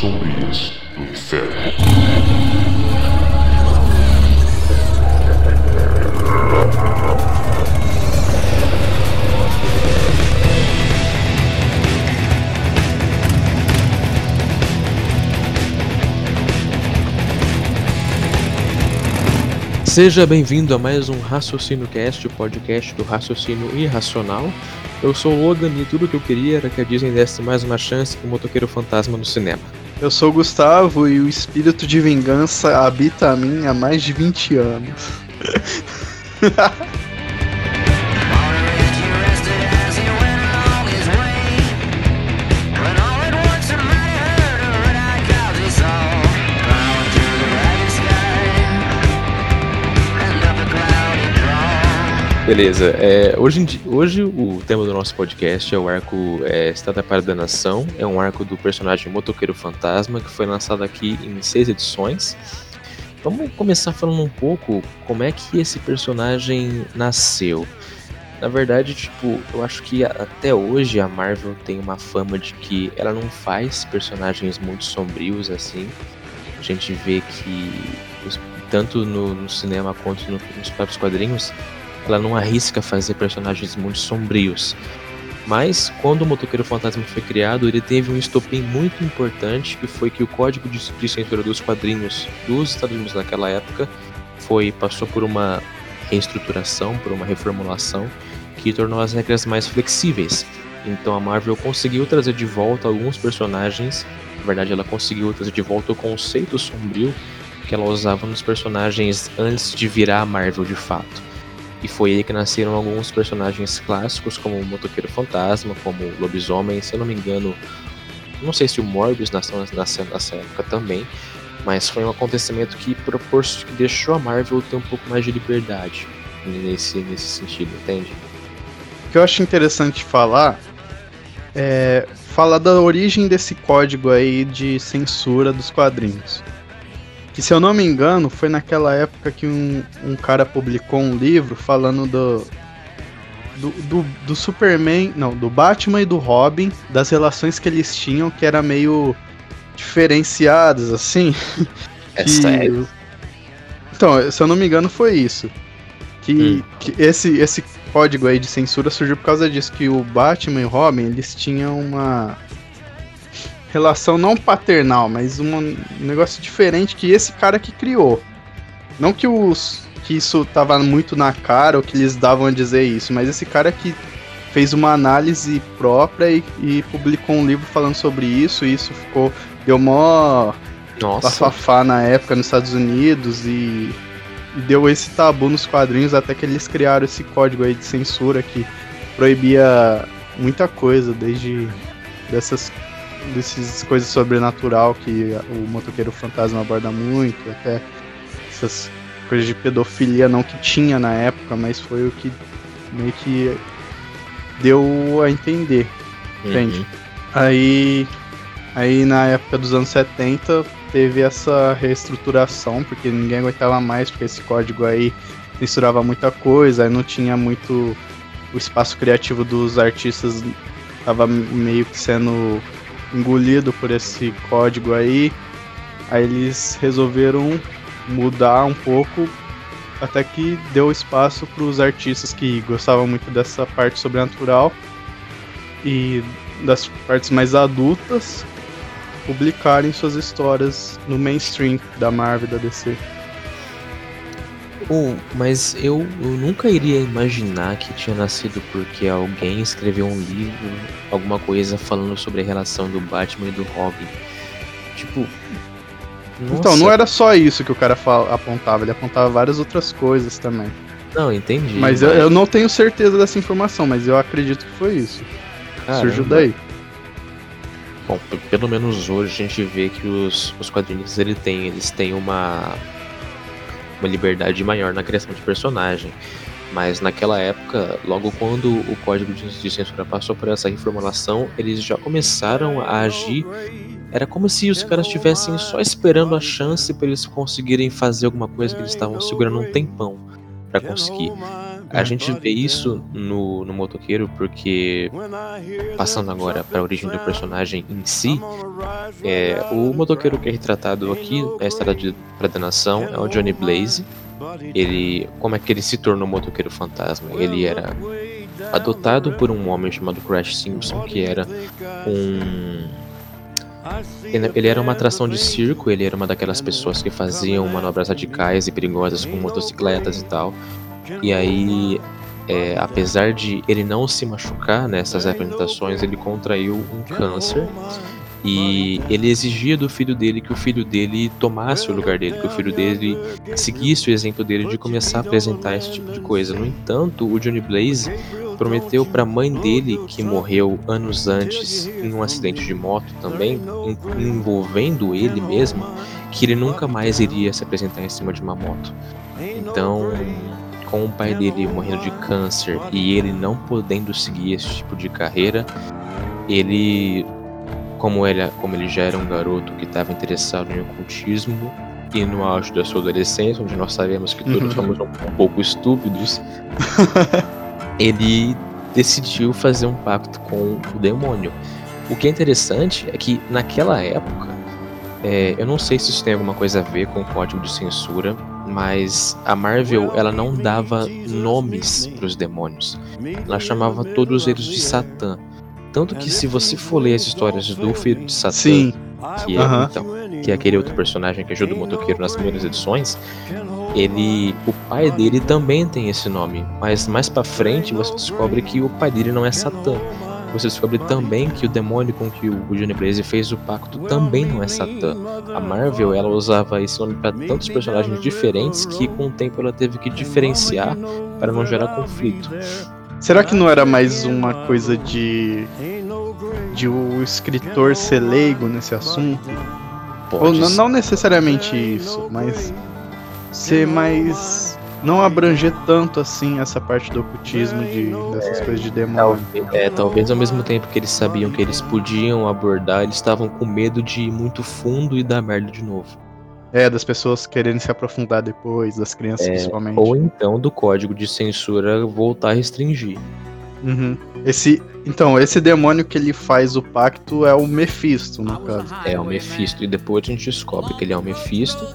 sombrias do inferno. Seja bem-vindo a mais um Raciocínio Cast, o podcast do raciocínio irracional. Eu sou o Logan e tudo que eu queria era que a Disney desse mais uma chance pro motoqueiro fantasma no cinema. Eu sou o Gustavo e o espírito de vingança habita a mim há mais de 20 anos. Beleza, é, hoje, em di- hoje o tema do nosso podcast é o arco é, Estrada para a Danação. É um arco do personagem Motoqueiro Fantasma que foi lançado aqui em seis edições. Vamos começar falando um pouco como é que esse personagem nasceu. Na verdade, tipo, eu acho que até hoje a Marvel tem uma fama de que ela não faz personagens muito sombrios assim. A gente vê que tanto no, no cinema quanto no- nos próprios quadrinhos ela não arrisca fazer personagens muito sombrios. Mas quando o Motoqueiro Fantasma foi criado, ele teve um estopim muito importante, que foi que o código de, de censura dos quadrinhos dos Estados Unidos naquela época foi passou por uma reestruturação, por uma reformulação que tornou as regras mais flexíveis. Então a Marvel conseguiu trazer de volta alguns personagens, na verdade ela conseguiu trazer de volta o conceito sombrio que ela usava nos personagens antes de virar a Marvel de fato. E foi aí que nasceram alguns personagens clássicos, como o Motoqueiro Fantasma, como o Lobisomem, se eu não me engano. Não sei se o Morbius nasceu nessa, época também, mas foi um acontecimento que, que deixou a Marvel ter um pouco mais de liberdade nesse, nesse sentido, entende? O que eu acho interessante falar é falar da origem desse código aí de censura dos quadrinhos. Que se eu não me engano, foi naquela época que um, um cara publicou um livro falando do, do, do, do Superman, não, do Batman e do Robin, das relações que eles tinham, que era meio diferenciadas, assim. É que- sério? Então, se eu não me engano, foi isso. Que, Hum. que esse, esse código aí de censura surgiu por causa disso, que o Batman e o Robin, eles tinham uma relação não paternal, mas um negócio diferente que esse cara que criou. Não que os que isso tava muito na cara ou que eles davam a dizer isso, mas esse cara que fez uma análise própria e, e publicou um livro falando sobre isso, e isso ficou deu mó bafafá na época nos Estados Unidos e, e deu esse tabu nos quadrinhos até que eles criaram esse código aí de censura que proibia muita coisa, desde dessas desses coisas sobrenatural que o motoqueiro fantasma aborda muito, até essas coisas de pedofilia não que tinha na época, mas foi o que meio que deu a entender. entende? Uhum. Aí, aí na época dos anos 70 teve essa reestruturação, porque ninguém aguentava mais, porque esse código aí censurava muita coisa, aí não tinha muito o espaço criativo dos artistas tava meio que sendo engolido por esse código aí. Aí eles resolveram mudar um pouco até que deu espaço para os artistas que gostavam muito dessa parte sobrenatural e das partes mais adultas publicarem suas histórias no mainstream da Marvel da DC. Oh, mas eu, eu nunca iria imaginar que tinha nascido porque alguém escreveu um livro, alguma coisa falando sobre a relação do Batman e do Robin. Tipo. Então, nossa, não era só isso que o cara apontava, ele apontava várias outras coisas também. Não, entendi. Mas eu, eu não tenho certeza dessa informação, mas eu acredito que foi isso. Caramba. Surgiu daí. Bom, pelo menos hoje a gente vê que os, os quadrinhos ele tem, eles têm uma, uma liberdade maior na criação de personagem. Mas naquela época, logo quando o código de censura passou por essa reformulação, eles já começaram a agir. Era como se os caras estivessem só esperando a chance para eles conseguirem fazer alguma coisa que eles estavam segurando um tempão para conseguir. A gente vê isso no, no motoqueiro porque, passando agora para a origem do personagem em si, é, o motoqueiro que é retratado aqui na Estrada de Nação é o Johnny Blaze. Ele, como é que ele se tornou motoqueiro fantasma? Ele era adotado por um homem chamado Crash Simpson, que era um ele era uma atração de circo, ele era uma daquelas pessoas que faziam manobras radicais e perigosas com motocicletas e tal. E aí, é, apesar de ele não se machucar nessas apresentações, ele contraiu um câncer e ele exigia do filho dele que o filho dele tomasse o lugar dele, que o filho dele seguisse o exemplo dele de começar a apresentar esse tipo de coisa. No entanto, o Johnny Blaze prometeu para a mãe dele, que morreu anos antes em um acidente de moto também, envolvendo ele mesmo, que ele nunca mais iria se apresentar em cima de uma moto. Então, com o pai dele morrendo de câncer e ele não podendo seguir esse tipo de carreira, ele, como ele, como ele já era um garoto que estava interessado em ocultismo e no auge da sua adolescência, onde nós sabemos que todos somos um, um pouco estúpidos, ele decidiu fazer um pacto com o demônio. O que é interessante é que naquela época, é, eu não sei se isso tem alguma coisa a ver com o código de censura, mas a Marvel ela não dava nomes para os demônios. Ela chamava todos eles de Satã. Tanto que se você for ler as histórias do filho de Satã, Sim. que é, então, que é aquele outro personagem que ajuda o motoqueiro nas primeiras edições, ele, o pai dele também tem esse nome, mas mais para frente você descobre que o pai dele não é Satã. Você descobre também que o demônio com que o Johnny Blaze fez o pacto também não é Satã. A Marvel ela usava esse nome para tantos personagens diferentes que com o tempo ela teve que diferenciar para não gerar conflito. Será que não era mais uma coisa de de o escritor ser leigo nesse assunto? Pode Ou não, não necessariamente isso, mas ser mais. Não abranger tanto assim essa parte do ocultismo, de, dessas coisas de demônio. É, talvez ao mesmo tempo que eles sabiam que eles podiam abordar, eles estavam com medo de ir muito fundo e dar merda de novo. É, das pessoas querendo se aprofundar depois, das crianças É, principalmente. Ou então do código de censura voltar a restringir. Uhum. Esse, então, esse demônio que ele faz o pacto é o Mephisto, no caso. É o Mephisto. E depois a gente descobre que ele é o Mephisto,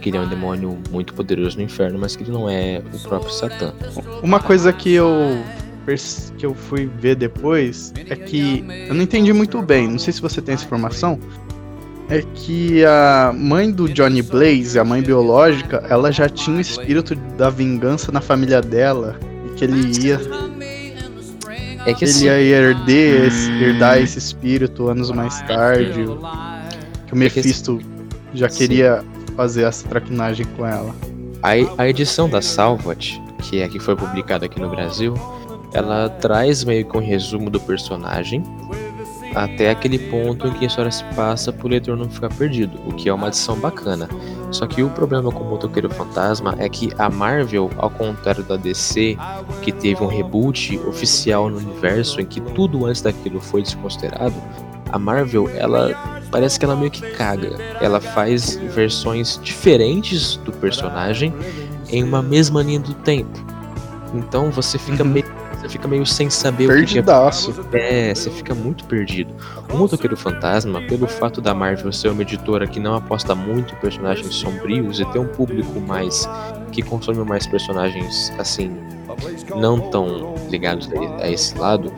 que ele é um demônio muito poderoso no inferno, mas que ele não é o próprio Satã. Uma coisa que eu que eu fui ver depois é que eu não entendi muito bem, não sei se você tem essa informação, é que a mãe do Johnny Blaze, a mãe biológica, ela já tinha o espírito da vingança na família dela e que ele ia, É que ele assim, ia herder esse- herdar esse espírito anos mais tarde, que o É que Mephisto já Sim. queria fazer essa traquinagem com ela. a, a edição da Salvat, que é a que foi publicada aqui no Brasil, ela traz meio que um resumo do personagem até aquele ponto em que a história se passa pro leitor não ficar perdido, o que é uma adição bacana. Só que o problema com o Motoqueiro Fantasma é que a Marvel, ao contrário da DC, que teve um reboot oficial no universo em que tudo antes daquilo foi desconsiderado, a Marvel, ela parece que ela meio que caga. Ela faz versões diferentes do personagem em uma mesma linha do tempo. Então você fica Uhum. meio fica meio sem saber o que é Perdidaço. é, você fica muito perdido. O Motoqueiro Fantasma, pelo fato da Marvel ser uma editora que não aposta muito em personagens sombrios e ter um público mais que consome mais personagens assim, não tão ligados a, a esse lado,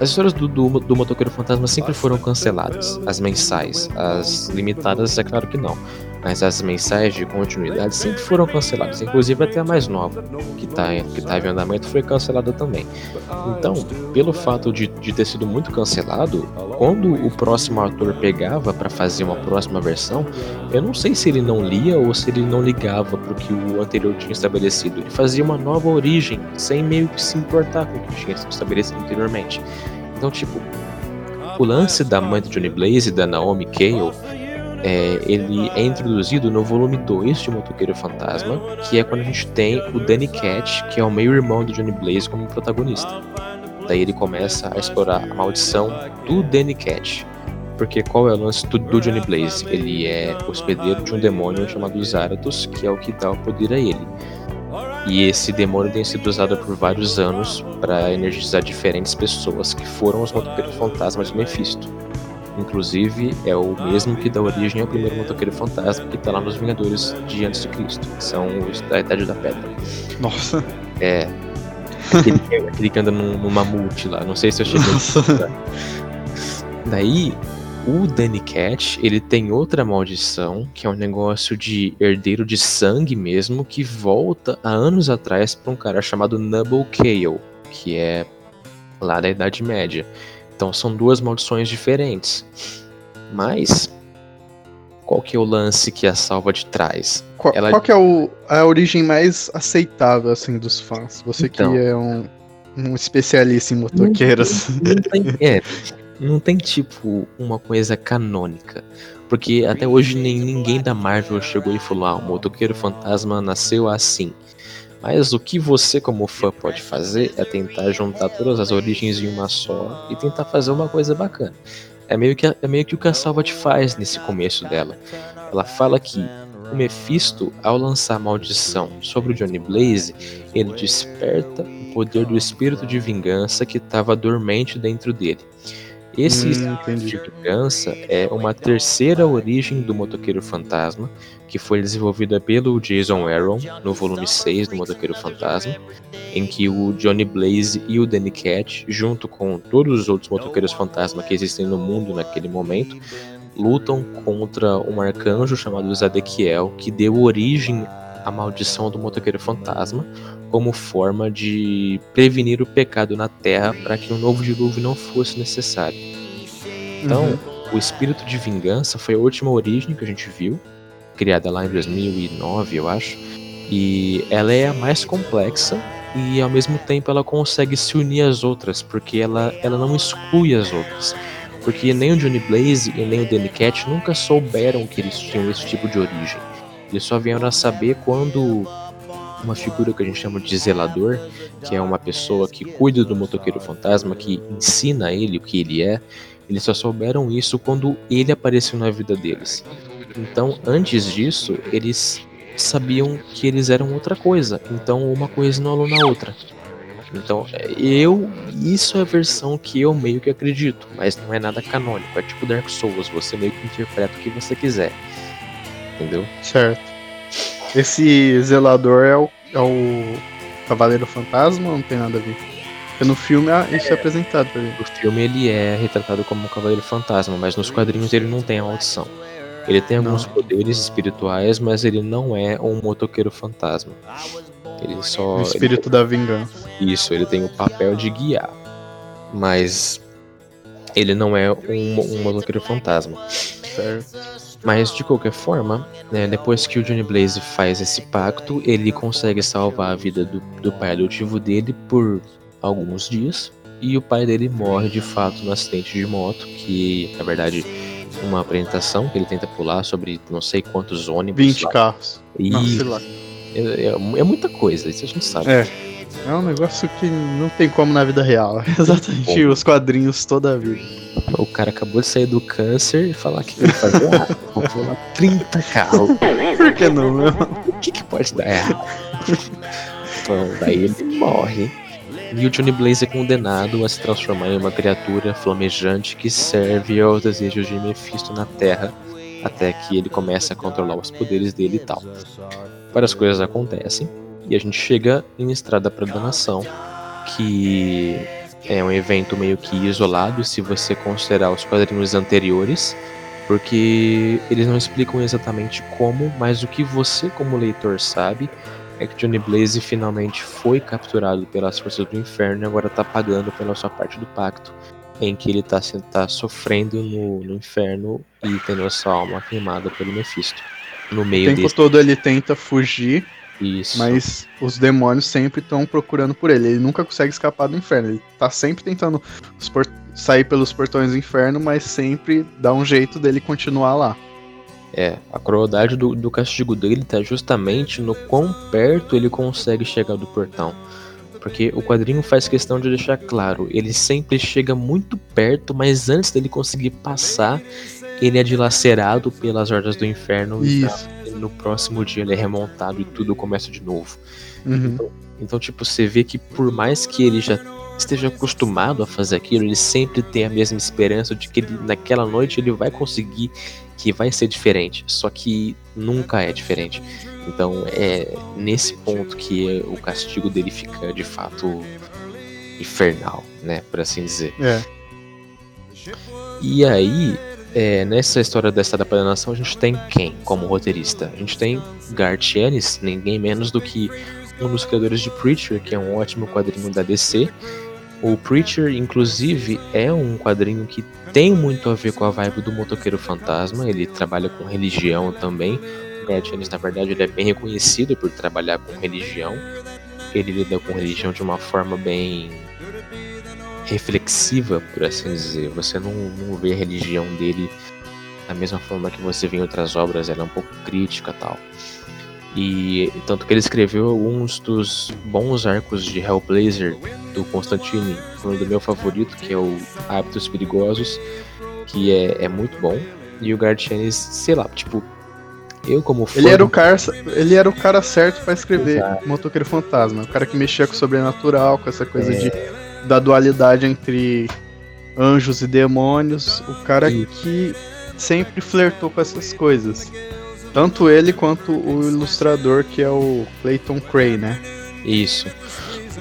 as histórias do, do, do Motoqueiro Fantasma sempre foram canceladas. As mensais, as limitadas, é claro que não. Mas as mensais de continuidade sempre foram canceladas. Inclusive até a mais nova, que está que tá em andamento, foi cancelada também. Então, pelo fato de, de ter sido muito cancelado, quando o próximo autor pegava para fazer uma próxima versão, eu não sei se ele não lia ou se ele não ligava pro que o anterior tinha estabelecido. Ele fazia uma nova origem, sem meio que se importar com o que tinha sido estabelecido anteriormente. Então, tipo, o lance da mãe do Johnny Blaze, da Naomi Cale, é, ele é introduzido no volume 2 de Motoqueiro Fantasma, que é quando a gente tem o Danny Cat, que é o meio-irmão do Johnny Blaze, como protagonista. Daí ele começa a explorar a maldição do Danny Cat. Porque qual é o lance do, do Johnny Blaze? Ele é hospedeiro de um demônio chamado Zarathos, que é o que dá o poder a ele. E esse demônio tem sido usado por vários anos para energizar diferentes pessoas que foram os motoqueiros fantasmas de Mephisto. Inclusive, é o mesmo que dá origem ao primeiro motoqueiro fantasma que tá lá nos Vingadores de Antes de Cristo, que são os da Idade da Pedra. Nossa. É. Aquele, que- aquele que anda num, num mamute lá, não sei se eu cheguei Nossa. Daí, o Danny Cat, ele tem outra maldição, que é um negócio de herdeiro de sangue mesmo, que volta há anos atrás para um cara chamado Nubble Kale, que é lá da Idade Média. Então são duas maldições diferentes. Mas qual que é o lance que a salva de traz? Qual, Ela- qual que é o- a origem mais aceitável, assim, dos fãs? Você Então. que é um, um especialista em motoqueiros. Não tem, é, não tem tipo uma coisa canônica. Porque até hoje nem ninguém da Marvel chegou e falou: ah, o motoqueiro fantasma nasceu assim. Mas o que você, como fã, pode fazer é tentar juntar todas as origens em uma só e tentar fazer uma coisa bacana. É meio que, é meio que o que a Salvat faz nesse começo dela. Ela fala que o Mephisto, ao lançar a maldição sobre o Johnny Blaze, ele desperta o poder do espírito de vingança que estava dormente dentro dele. Esse Hum, espírito de vingança é uma terceira origem do Motoqueiro Fantasma, que foi desenvolvida pelo Jason Aaron no volume 6 do Motoqueiro Fantasma, em que o Johnny Blaze e o Danny Cat, junto com todos os outros motoqueiros fantasma que existem no mundo naquele momento, lutam contra um arcanjo chamado Zadekiel, que deu origem à maldição do motoqueiro fantasma, como forma de prevenir o pecado na Terra para que um novo dilúvio não fosse necessário. Então, Uhum. o espírito de vingança foi a última origem que a gente viu, criada lá em 2009, eu acho, e ela é a mais complexa e ao mesmo tempo ela consegue se unir às outras, porque ela, ela não exclui as outras. Porque nem o Johnny Blaze e nem o Danny Cat nunca souberam que eles tinham esse tipo de origem. Eles só vieram a saber quando uma figura que a gente chama de zelador, que é uma pessoa que cuida do motoqueiro fantasma, que ensina ele o que ele é, eles só souberam isso quando ele apareceu na vida deles. Então, antes disso, eles sabiam que eles eram outra coisa. Então, uma coisa não anula na outra. Então, eu. Isso é a versão que eu meio que acredito, mas não é nada canônico. É tipo Dark Souls, você meio que interpreta o que você quiser. Entendeu? Certo. Esse zelador é o, é o Cavaleiro Fantasma ou não tem nada a ver? Porque no filme ah, isso é apresentado pra gente. No filme ele é retratado como um cavaleiro fantasma, mas nos quadrinhos ele não tem a maldição. Ele tem alguns Não. poderes espirituais, mas ele não é um motoqueiro fantasma. Ele só. O espírito da vingança. Isso, ele tem o papel de guiar. Mas ele não é um, um motoqueiro fantasma. Certo. Mas de qualquer forma, né, depois que o Johnny Blaze faz esse pacto, ele consegue salvar a vida do, do pai adotivo dele por alguns dias. E o pai dele morre de fato no acidente de moto, que na verdade uma apresentação que ele tenta pular sobre não sei quantos ônibus. 20 lá. carros. Não, E sei lá. é, é- é muita coisa, isso a gente sabe. É. É um negócio que não tem como na vida real. É Exatamente Bom. os quadrinhos toda a vida. O cara acabou de sair do câncer e falar que vai fazer ah, vou pular 30 carros. Por que não, né? O que, que pode dar errado? Bom, daí ele morre. E o Johnny Blaze é condenado a se transformar em uma criatura flamejante que serve aos desejos de Mephisto na Terra, até que ele começa a controlar os poderes dele e tal. Várias coisas acontecem, e a gente chega em Estrada para Danação, que é um evento meio que isolado se você considerar os quadrinhos anteriores, porque eles não explicam exatamente como, mas o que você, como leitor, sabe é que Johnny Blaze finalmente foi capturado pelas forças do inferno e agora tá pagando pela sua parte do pacto, em que ele tá, se- tá sofrendo no, no inferno e tendo a sua alma queimada pelo Mephisto. No O meio tempo desse. todo ele tenta fugir, Isso. mas os demônios sempre estão procurando por ele. Ele nunca consegue escapar do inferno. Ele tá sempre tentando por- sair pelos portões do inferno, mas sempre dá um jeito dele continuar lá. É, a crueldade do, do castigo dele tá justamente no quão perto ele consegue chegar do portão. Porque o quadrinho faz questão de deixar claro, ele sempre chega muito perto, mas antes dele conseguir passar, ele é dilacerado pelas hordas do inferno e Isso. ele no próximo dia ele é remontado e tudo começa de novo. Uhum. Então, tipo, você vê que por mais que ele já esteja acostumado a fazer aquilo, ele sempre tem a mesma esperança de que ele, naquela noite ele vai conseguir, que vai ser diferente. Só que nunca é diferente. Então é nesse ponto que o castigo dele fica de fato infernal, né, por assim dizer. É. E aí, é, nessa história da Estada da Nação, a gente tem quem como roteirista? A gente tem Garth Ennis, ninguém menos do que um dos criadores de Preacher, que é um ótimo quadrinho da DC. O Preacher, inclusive, é um quadrinho que tem muito a ver com a vibe do motoqueiro fantasma. Ele trabalha com religião também. O Garth Ennis, na verdade, ele é bem reconhecido por trabalhar com religião. Ele lida com religião de uma forma bem reflexiva, por assim dizer. Você não, não vê a religião dele da mesma forma que você vê em outras obras, ela é um pouco crítica tal. E tanto que ele escreveu alguns dos bons arcos de Hellblazer do Constantine, um do meu favorito, que é o Hábitos Perigosos, que é, é muito bom. E o Gartienes, sei lá, tipo, eu como fã. Ele era o cara, ele era o cara certo para escrever Exato. Motoqueiro Fantasma, o cara que mexia com o sobrenatural, com essa coisa é... de da dualidade entre anjos e demônios, o cara que sempre flertou com essas coisas. Tanto ele quanto o ilustrador que é o Clayton Cray, né? Isso.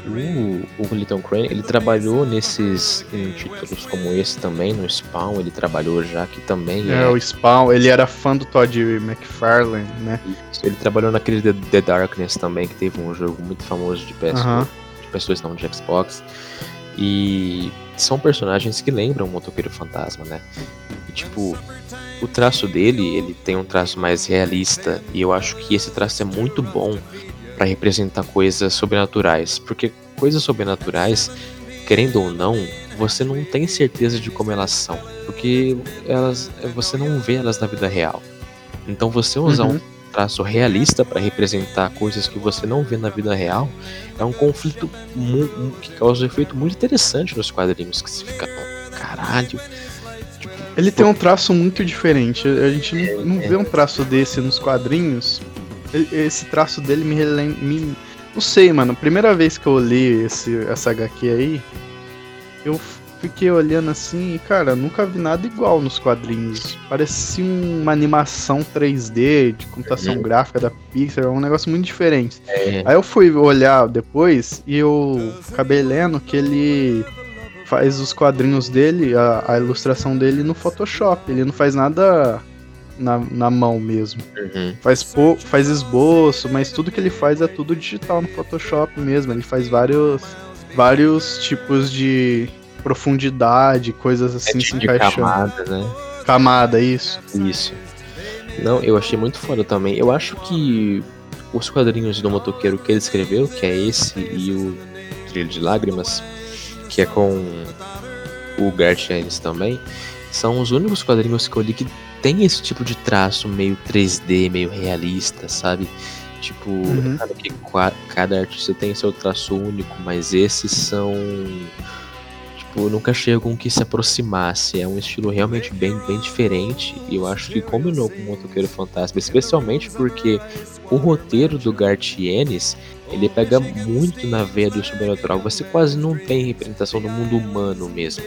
O, o Clayton Cray, ele trabalhou nesses em títulos como esse também, no Spawn, ele trabalhou já que também é... é... o Spawn, ele era fã do Todd McFarlane, né? Ele trabalhou naquele The, The, Darkness também, que teve um jogo muito famoso de PS, uh -huh. de pessoas não de Xbox. E são personagens que lembram o Motoqueiro Fantasma, né? E, tipo, o traço dele, ele tem um traço mais realista e eu acho que esse traço é muito bom para representar coisas sobrenaturais, porque coisas sobrenaturais, querendo ou não, você não tem certeza de como elas são, porque elas você não vê elas na vida real. Então você usar uhum. um traço realista para representar coisas que você não vê na vida real é um conflito que causa um efeito muito interessante nos quadrinhos que se fica, caralho, ele tem um traço muito diferente. A gente não, não vê um traço desse nos quadrinhos. Esse traço dele me, me Não sei, mano. Primeira vez que eu li esse, essa HQ aí, eu fiquei olhando assim e, cara, nunca vi nada igual nos quadrinhos. Parecia uma animação 3D de computação uhum. gráfica da Pixar, é um negócio muito diferente. É. Aí eu fui olhar depois e eu acabei lendo que ele faz os quadrinhos dele, a, a, ilustração dele no Photoshop. Ele não faz nada na, na mão mesmo. Uhum. Faz, po, faz esboço, mas tudo que ele faz é tudo digital no Photoshop mesmo. Ele faz vários, vários tipos de profundidade, coisas assim é, se encaixando. Camada, né? Camada, isso. Isso. Não, eu achei muito foda também. Eu acho que os quadrinhos do motoqueiro que ele escreveu, que é esse e o Trilho de Lágrimas, que é com o Garth Ennis também, são os únicos quadrinhos que eu li que tem esse tipo de traço meio 3D, meio realista, sabe? Tipo, uhum. cada, cada artista tem seu traço único, mas esses são. Tipo, nunca chegam que se aproximasse. É um estilo realmente bem, bem diferente. E eu acho que combinou com o Motoqueiro Fantasma, especialmente porque o roteiro do Garth Ennis ele pega muito na veia do sobrenatural. Você quase não tem representação do mundo humano mesmo.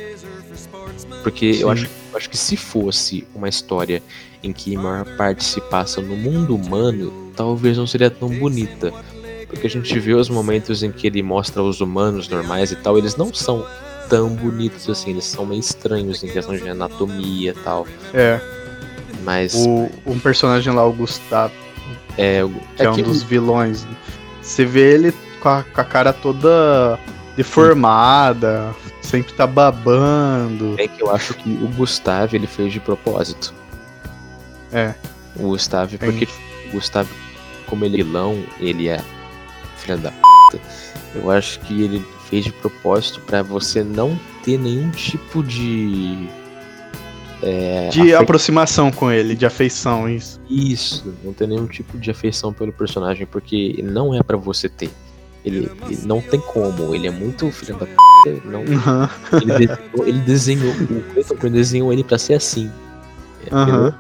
Porque eu acho, eu acho que se fosse uma história em que a maior parte se passa no mundo humano, talvez não seria tão bonita. Porque a gente vê os momentos em que ele mostra os humanos normais e tal, eles não são tão bonitos assim, eles são meio estranhos em questão de anatomia e tal. É. Mas. O, um personagem lá, o Gustavo. É, que é, é um que... dos vilões você vê ele com a, com a cara toda deformada, sempre tá babando. É que eu acho que o Gustavo ele fez de propósito. É. O Gustavo, porque o Gustavo, como ele é vilão, ele é filha da p. Eu acho que ele fez de propósito para você não ter nenhum tipo de é, de afe... aproximação com ele, de afeição, isso. Isso, não tem nenhum tipo de afeição pelo personagem, porque não é para você ter. Ele, ele, não tem como, ele é muito filho da p. Não, uhum. ele, desenhou, ele desenhou, o Clayton desenhou ele pra ser assim. Uhum.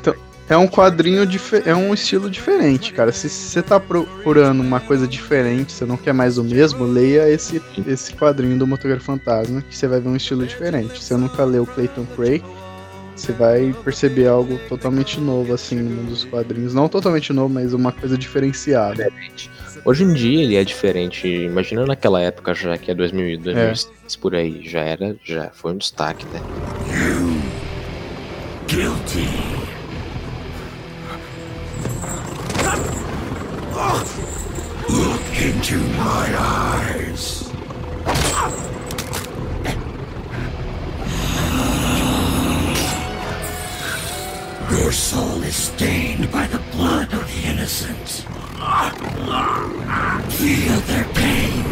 Então, É um quadrinho, é um estilo diferente, cara. Se você tá procurando uma coisa diferente, você não quer mais o mesmo, leia esse, esse quadrinho do Motoqueiro Fantasma, que você vai ver um estilo diferente. Se você nunca leu Clayton Cray, você vai perceber algo totalmente novo, assim, no mundo dos quadrinhos. Não totalmente novo, mas uma coisa diferenciada. Hoje em dia ele é diferente. Imagina naquela época já, que é 2000, 2006 é. por aí. Já era, já foi um destaque, né? You guilty. Look into my eyes. Your soul is stained by the blood of the innocent. Feel their pain.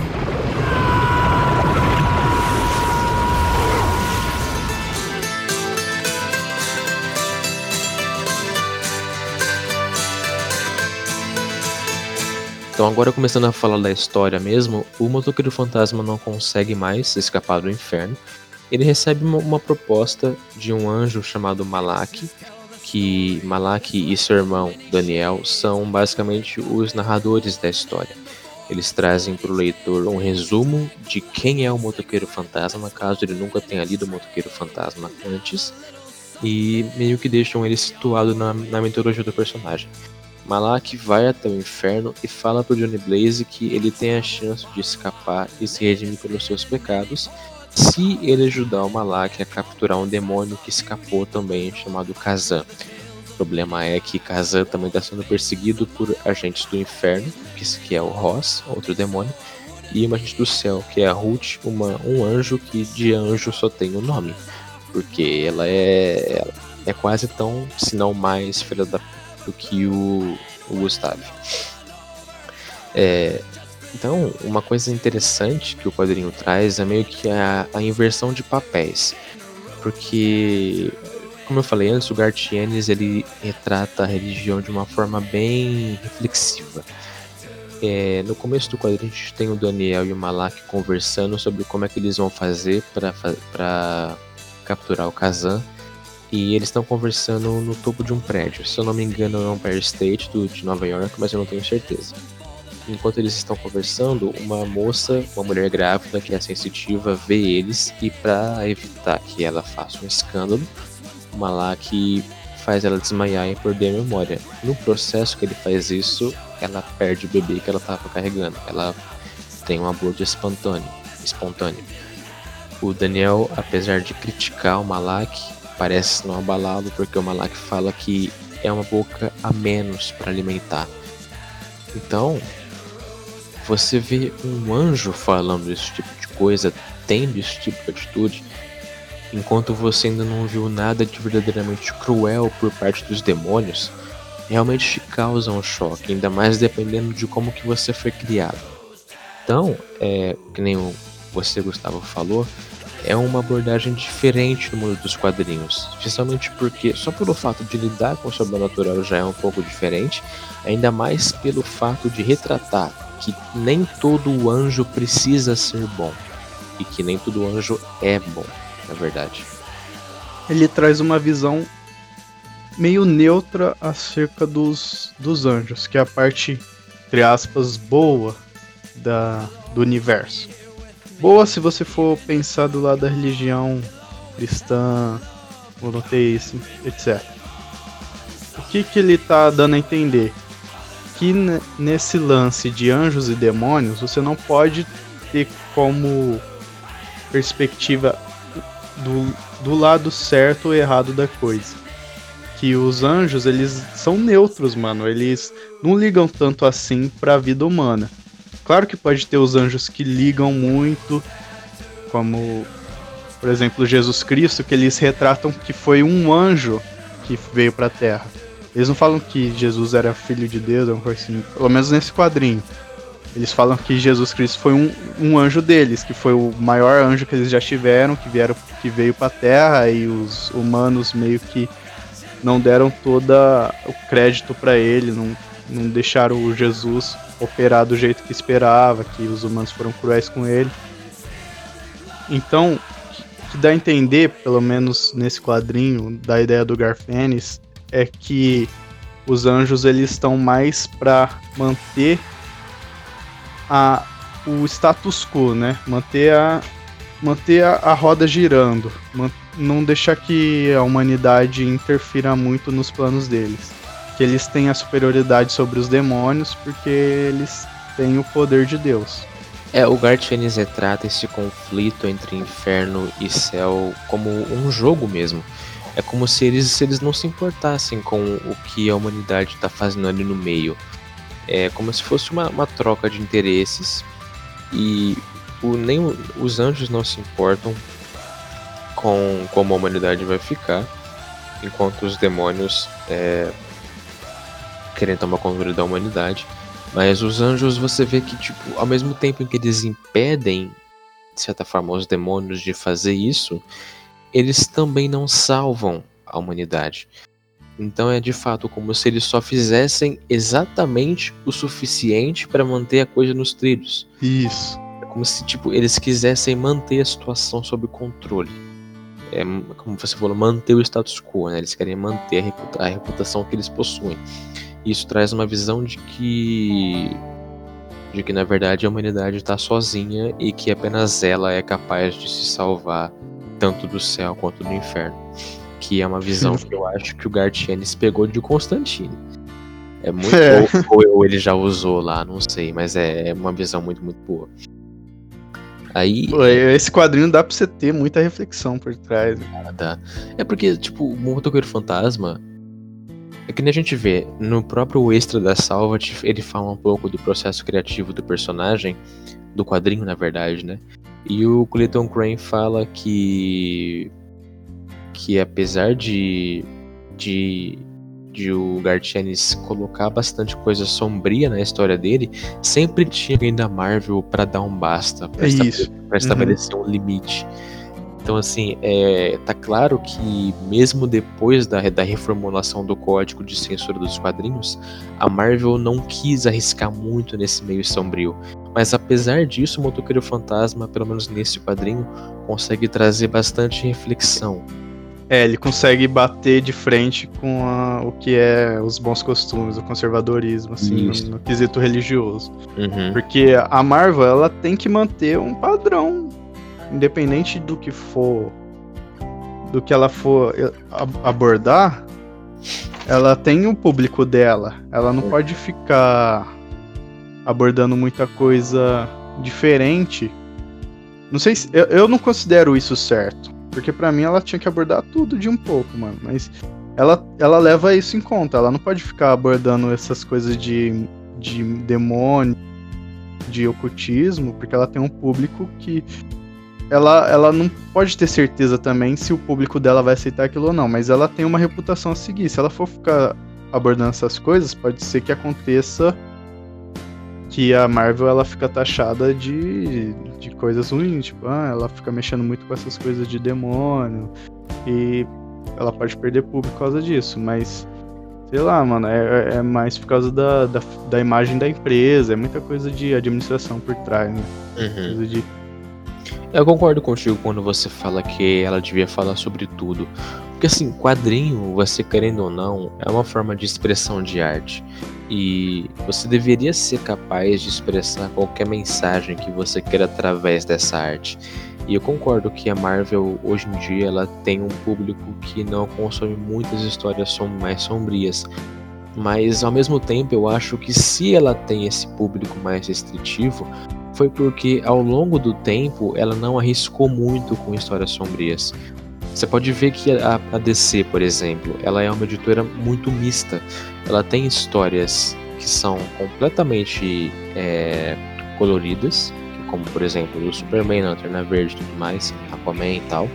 Então agora começando a falar da história mesmo, o motoqueiro fantasma não consegue mais escapar do inferno. Ele recebe uma, uma proposta de um anjo chamado Malak, que Malak e seu irmão Daniel são basicamente os narradores da história. Eles trazem para o leitor um resumo de quem é o motoqueiro fantasma, caso ele nunca tenha lido o motoqueiro fantasma antes, e meio que deixam ele situado na, na mitologia do personagem. Malak vai até o inferno e fala para Johnny Blaze que ele tem a chance de escapar e se redimir pelos seus pecados se ele ajudar o Malak a capturar um demônio que escapou também, chamado Kazan. O problema é que Kazan também está sendo perseguido por agentes do inferno, que é o Ross, outro demônio, e uma agente do céu, que é a Ruth, uma, um anjo que de anjo só tem o um nome. Porque ela é, é quase tão, se não mais, filha da do que o, o Gustavo. É, então, uma coisa interessante que o quadrinho traz é meio que a, a inversão de papéis. Porque, como eu falei antes, o Gartienes ele retrata a religião de uma forma bem reflexiva. É, no começo do quadrinho a gente tem o Daniel e o Malak conversando sobre como é que eles vão fazer para capturar o Kazan e eles estão conversando no topo de um prédio. Se eu não me engano, é um Empire State do, de Nova York, mas eu não tenho certeza. Enquanto eles estão conversando, uma moça, uma mulher grávida que é sensitiva, vê eles e para evitar que ela faça um escândalo, que faz ela desmaiar e perder a memória. No processo que ele faz isso, ela perde o bebê que ela estava carregando. Ela tem um aborto espontâneo. espontâneo. O Daniel, apesar de criticar o Malak, parece não abalá-lo porque o Malak fala que é uma boca a menos para alimentar. Então, você vê um anjo falando esse tipo de coisa, tendo esse tipo de atitude, enquanto você ainda não viu nada de verdadeiramente cruel por parte dos demônios, realmente te causa um choque, ainda mais dependendo de como que você foi criado. Então, é, que nem você, Gustavo, falou, é uma abordagem diferente no mundo dos quadrinhos, especialmente porque só pelo fato de lidar com o sobrenatural já é um pouco diferente, ainda mais pelo fato de retratar que nem todo anjo precisa ser bom e que nem todo anjo é bom, na verdade. Ele traz uma visão meio neutra acerca dos, dos anjos, que é a parte, entre aspas, boa da, do universo boa se você for pensar do lado da religião cristã, monoteísta, etc. O que, que ele está dando a entender? Que nesse lance de anjos e demônios, você não pode ter como perspectiva do, do lado certo ou errado da coisa. Que os anjos, eles são neutros, mano. Eles não ligam tanto assim para a vida humana. Claro que pode ter os anjos que ligam muito, como, por exemplo, Jesus Cristo, que eles retratam que foi um anjo que veio para a Terra. Eles não falam que Jesus era filho de Deus, assim, pelo menos nesse quadrinho. Eles falam que Jesus Cristo foi um, um anjo deles, que foi o maior anjo que eles já tiveram, que vieram, que veio para a Terra e os humanos meio que não deram todo o crédito para ele, não, não deixaram o Jesus operar do jeito que esperava, que os humanos foram cruéis com ele. Então, que dá a entender, pelo menos nesse quadrinho, da ideia do Garfênis, é que os anjos eles estão mais para manter a, o status quo, né? Manter a, manter a, a roda girando, man, não deixar que a humanidade interfira muito nos planos deles. Que eles têm a superioridade sobre os demônios porque eles têm o poder de Deus. É, o Gartienes retrata esse conflito entre inferno e céu como um jogo mesmo. É como se eles, se eles não se importassem com o que a humanidade está fazendo ali no meio. É como se fosse uma, uma troca de interesses e o, nem os anjos não se importam com como a humanidade vai ficar, enquanto os demônios é, querem tomar controle da humanidade. Mas os anjos você vê que, tipo, ao mesmo tempo em que eles impedem, de certa forma, os demônios de fazer isso, eles também não salvam a humanidade. Então é de fato como se eles só fizessem exatamente o suficiente para manter a coisa nos trilhos. Isso. É como se tipo eles quisessem manter a situação sob controle. É como você falou, manter o status quo, né? Eles querem manter a, reputa a reputação que eles possuem. Isso traz uma visão de que de que na verdade a humanidade está sozinha e que apenas ela é capaz de se salvar tanto do céu quanto do inferno. Que é uma visão que eu acho que o Gartienes pegou de Constantine. É muito. É. Ou, ou, ele já usou lá, não sei, mas é, é uma visão muito, muito boa. Aí. Pô, esse quadrinho dá pra você ter muita reflexão por trás. Ah, dá. É porque, tipo, o Motoqueiro Fantasma. É que nem a gente vê, no próprio extra da Salvat, ele fala um pouco do processo criativo do personagem, do quadrinho, na verdade, né? E o Clayton Crane fala que que apesar de de, de o Gartienes colocar bastante coisa sombria na história dele, sempre tinha alguém da Marvel para dar um basta, para é estabelecer, estabelecer uhum. um limite. Então, assim, é, tá claro que mesmo depois da, da reformulação do código de censura dos quadrinhos, a Marvel não quis arriscar muito nesse meio sombrio. Mas apesar disso, o Motoqueiro Fantasma, pelo menos nesse quadrinho, consegue trazer bastante reflexão. É, ele consegue bater de frente com a, o que é os bons costumes, o conservadorismo, assim, no, no, quesito religioso. Uhum. Porque a Marvel, ela tem que manter um padrão independente do que for, do que ela for abordar, ela tem o um público dela. Ela não pode ficar abordando muita coisa diferente. Não sei se eu, eu não considero isso certo, porque para mim ela tinha que abordar tudo de um pouco, mano. Mas ela, ela leva isso em conta. Ela não pode ficar abordando essas coisas de, de demônio, de ocultismo, porque ela tem um público que ela, ela não pode ter certeza também se o público dela vai aceitar aquilo ou não, mas ela tem uma reputação a seguir. Se ela for ficar abordando essas coisas, pode ser que aconteça que a Marvel ela fica taxada de, de coisas ruins, tipo, ah, ela fica mexendo muito com essas coisas de demônio e ela pode perder público por causa disso, mas sei lá, mano, é, é mais por causa da, da, da, imagem da empresa, é muita coisa de administração por trás, né? Uhum. Coisa de eu concordo contigo quando você fala que ela devia falar sobre tudo. Porque assim, quadrinho, você querendo ou não, é uma forma de expressão de arte. E você deveria ser capaz de expressar qualquer mensagem que você queira através dessa arte. E eu concordo que a Marvel hoje em dia ela tem um público que não consome muitas histórias som mais sombrias. Mas ao mesmo tempo eu acho que se ela tem esse público mais restritivo, foi porque ao longo do tempo ela não arriscou muito com histórias sombrias. Você pode ver que a, a DC, por exemplo, ela é uma editora muito mista. Ela tem histórias que são completamente é, coloridas, como por exemplo o Superman, Lanterna Verde e tudo mais, Aquaman e tal.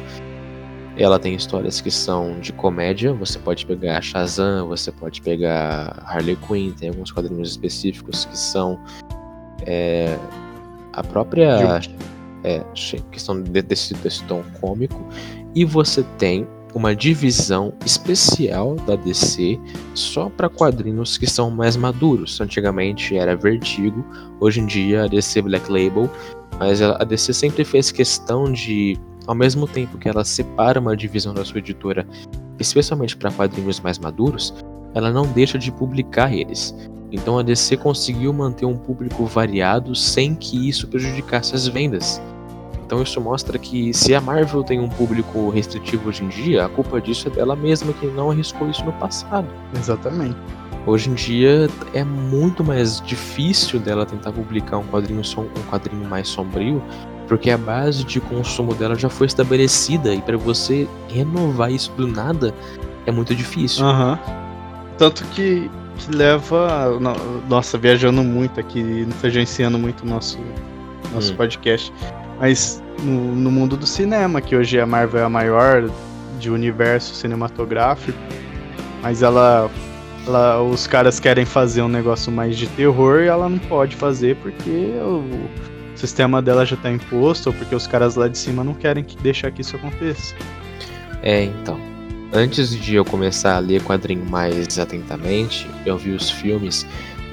Ela tem histórias que são de comédia, você pode pegar Shazam, você pode pegar Harley Quinn, tem alguns quadrinhos específicos que são é, a própria é, questão desse, desse tom cômico, e você tem uma divisão especial da DC só para quadrinhos que são mais maduros. Antigamente era Vertigo, hoje em dia a DC Black Label, mas a DC sempre fez questão de ao mesmo tempo que ela separa uma divisão da sua editora, especialmente para quadrinhos mais maduros, ela não deixa de publicar eles. Então a DC conseguiu manter um público variado sem que isso prejudicasse as vendas. Então isso mostra que se a Marvel tem um público restritivo hoje em dia, a culpa disso é dela mesma que não arriscou isso no passado. Exatamente. Hoje em dia é muito mais difícil dela tentar publicar um quadrinho, um quadrinho mais sombrio, porque a base de consumo dela já foi estabelecida e para você renovar isso do nada é muito difícil. Uhum. Tanto que que leva. Nossa, viajando muito aqui, influenciando muito o nosso, nosso hum. podcast. Mas no, no, mundo do cinema, que hoje a Marvel é a maior de universo cinematográfico, mas ela, ela. Os caras querem fazer um negócio mais de terror e ela não pode fazer porque o sistema dela já está imposto, ou porque os caras lá de cima não querem que deixar que isso aconteça. É, então. Antes de eu começar a ler quadrinho mais atentamente, eu vi os filmes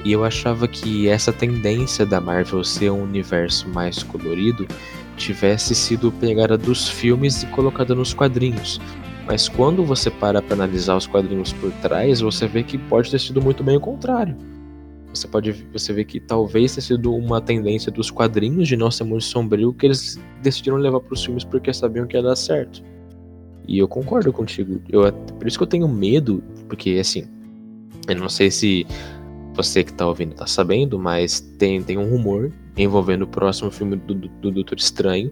e eu achava que essa tendência da Marvel ser um universo mais colorido tivesse sido pegada dos filmes e colocada nos quadrinhos. Mas quando você para para analisar os quadrinhos por trás, você vê que pode ter sido muito bem o contrário. Você pode você vê que talvez tenha sido uma tendência dos quadrinhos de não ser muito sombrio que eles decidiram levar para os filmes porque sabiam que ia dar certo. E eu concordo contigo. Eu, por isso que eu tenho medo, porque assim, eu não sei se você que tá ouvindo tá sabendo, mas tem, tem um rumor envolvendo o próximo filme do, do, do Doutor Estranho,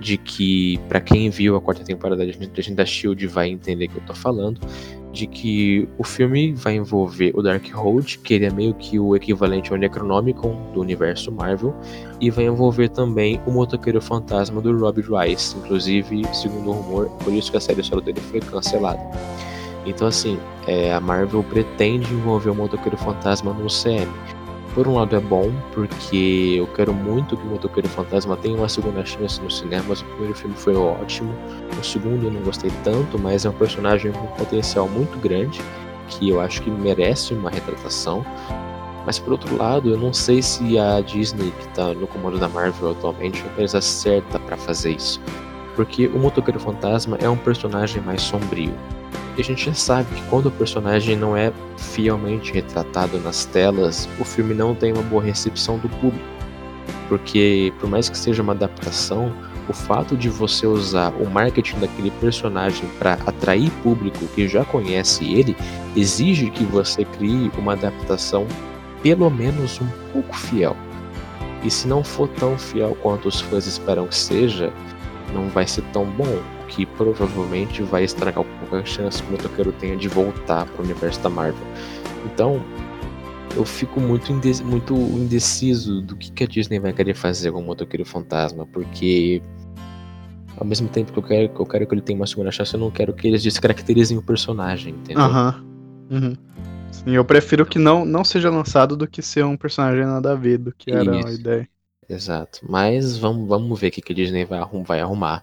de que, para quem viu a quarta temporada de Agente da Shield vai entender que eu tô falando, de que o filme vai envolver o Darkhold, que ele é meio que o equivalente ao Necronomicon do universo Marvel, e vai envolver também o motoqueiro fantasma do Rob Rice, inclusive, segundo o rumor, por isso que a série solo dele foi cancelada. Então assim, é, a Marvel pretende envolver o motoqueiro fantasma no CM. Por um lado é bom, porque eu quero muito que o Motoqueiro Fantasma tenha uma segunda chance no cinema, mas o primeiro filme foi ótimo. O segundo eu não gostei tanto, mas é um personagem com potencial muito grande, que eu acho que merece uma retratação. Mas por outro lado, eu não sei se a Disney, que está no comando da Marvel atualmente, é a empresa certa para fazer isso. Porque o Motoqueiro Fantasma é um personagem mais sombrio. E a gente já sabe que quando o personagem não é fielmente retratado nas telas, o filme não tem uma boa recepção do público. Porque, por mais que seja uma adaptação, o fato de você usar o marketing daquele personagem para atrair público que já conhece ele exige que você crie uma adaptação pelo menos um pouco fiel. E se não for tão fiel quanto os fãs esperam que seja, não vai ser tão bom que provavelmente vai estragar qualquer chance que o motoqueiro tenha de voltar para o universo da Marvel. Então, eu fico muito, indeciso, muito indeciso do que, que a Disney vai querer fazer com o motoqueiro fantasma, porque ao mesmo tempo que eu quero que, eu quero que ele tenha uma segunda chance, eu não quero que eles descaracterizem o personagem, entendeu? Aham. Uhum. Sim, eu prefiro que não, não seja lançado do que ser um personagem nada a ver do que era Isso. a ideia. Exato. Mas vamos, vamos ver o que, que a Disney vai, arrum, vai arrumar.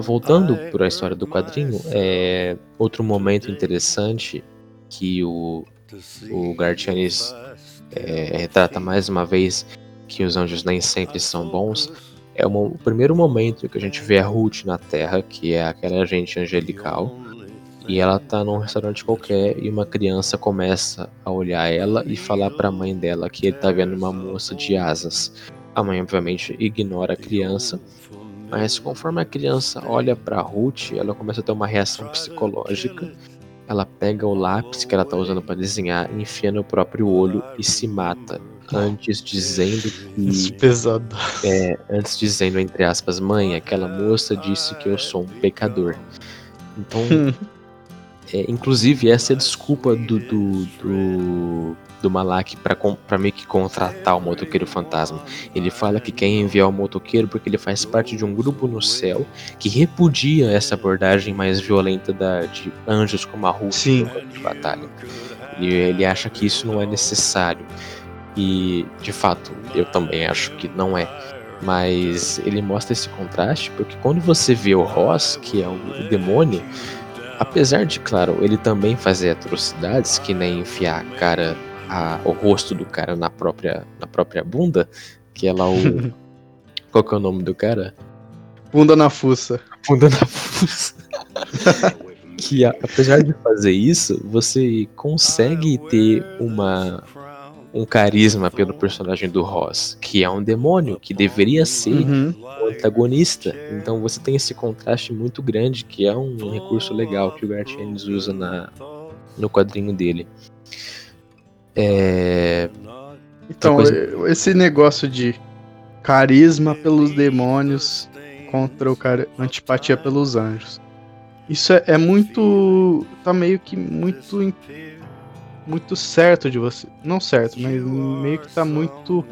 Voltando para a história do quadrinho, é outro momento interessante que o, o Gartianis é, retrata mais uma vez que os anjos nem sempre são bons. É uma, o primeiro momento que a gente vê a Ruth na Terra, que é aquela agente angelical, e ela tá num restaurante qualquer e uma criança começa a olhar ela e falar para a mãe dela que ele tá vendo uma moça de asas. A mãe obviamente ignora a criança mas conforme a criança olha para Ruth, ela começa a ter uma reação psicológica. Ela pega o lápis que ela tá usando para desenhar, enfia no próprio olho e se mata. Antes dizendo que. Pesado. É, antes dizendo, entre aspas, mãe, aquela moça disse que eu sou um pecador. Então. é, inclusive, essa é a desculpa do, do, do, do Malak para meio que contratar o motoqueiro fantasma. Ele fala que quer enviar o motoqueiro porque ele faz parte de um grupo no céu que repudia essa abordagem mais violenta da, de anjos como a Rússia de batalha. Ele, ele acha que isso não é necessário. E, de fato, eu também acho que não é. Mas ele mostra esse contraste porque quando você vê o Ross, que é o demônio, apesar de, claro, ele também fazer atrocidades, que nem enfiar a cara, a, o rosto do cara na própria, na própria bunda, que é lá o. Qual que é o nome do cara? Bunda na fuça. Bunda na fuça. que apesar de fazer isso, você consegue ter uma um carisma pelo personagem do Ross, que é um demônio, que deveria ser uhum. o antagonista. Então você tem esse contraste muito grande, que é um recurso legal que o Garth Ennis usa na, no quadrinho dele. É... Então, coisa... esse negócio de carisma pelos demônios contra o cara, antipatia pelos anjos. Isso é, é muito. tá meio que muito muito certo de você. Não certo, mas meio que tá muito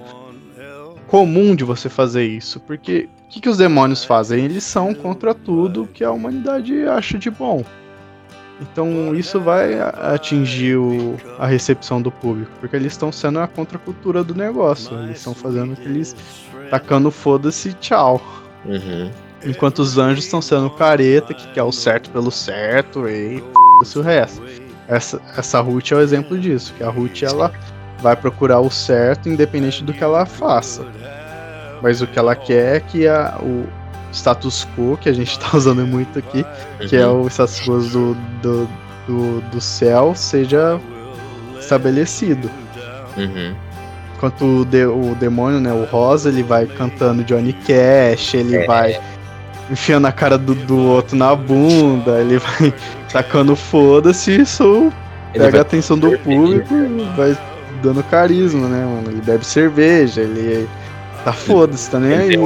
comum de você fazer isso. Porque o que, que os demônios fazem? Eles são contra tudo que a humanidade acha de bom. Então isso vai atingir o, a recepção do público, porque eles estão sendo a contracultura do negócio. Eles estão fazendo que eles tacando foda-se tchau. Uhum. Enquanto os anjos estão sendo careta, que quer o certo pelo certo e p o resto. Essa, essa Ruth é o exemplo disso, que a Ruth ela vai procurar o certo independente do que ela faça. Mas o que ela quer é que a, o status quo, que a gente está usando muito aqui, uhum. que é uhum. o status quo do, do, do, do céu, seja estabelecido. Uhum. Enquanto o, de, o demônio, né, o Rosa, ele vai cantando Johnny Cash, ele é. vai enfiando a cara do, do outro na bunda, ele vai tacando foda-se, isso ele pega a atenção do público e vai dando carisma, né, mano? Ele bebe cerveja, ele tá foda-se, tá nem aí.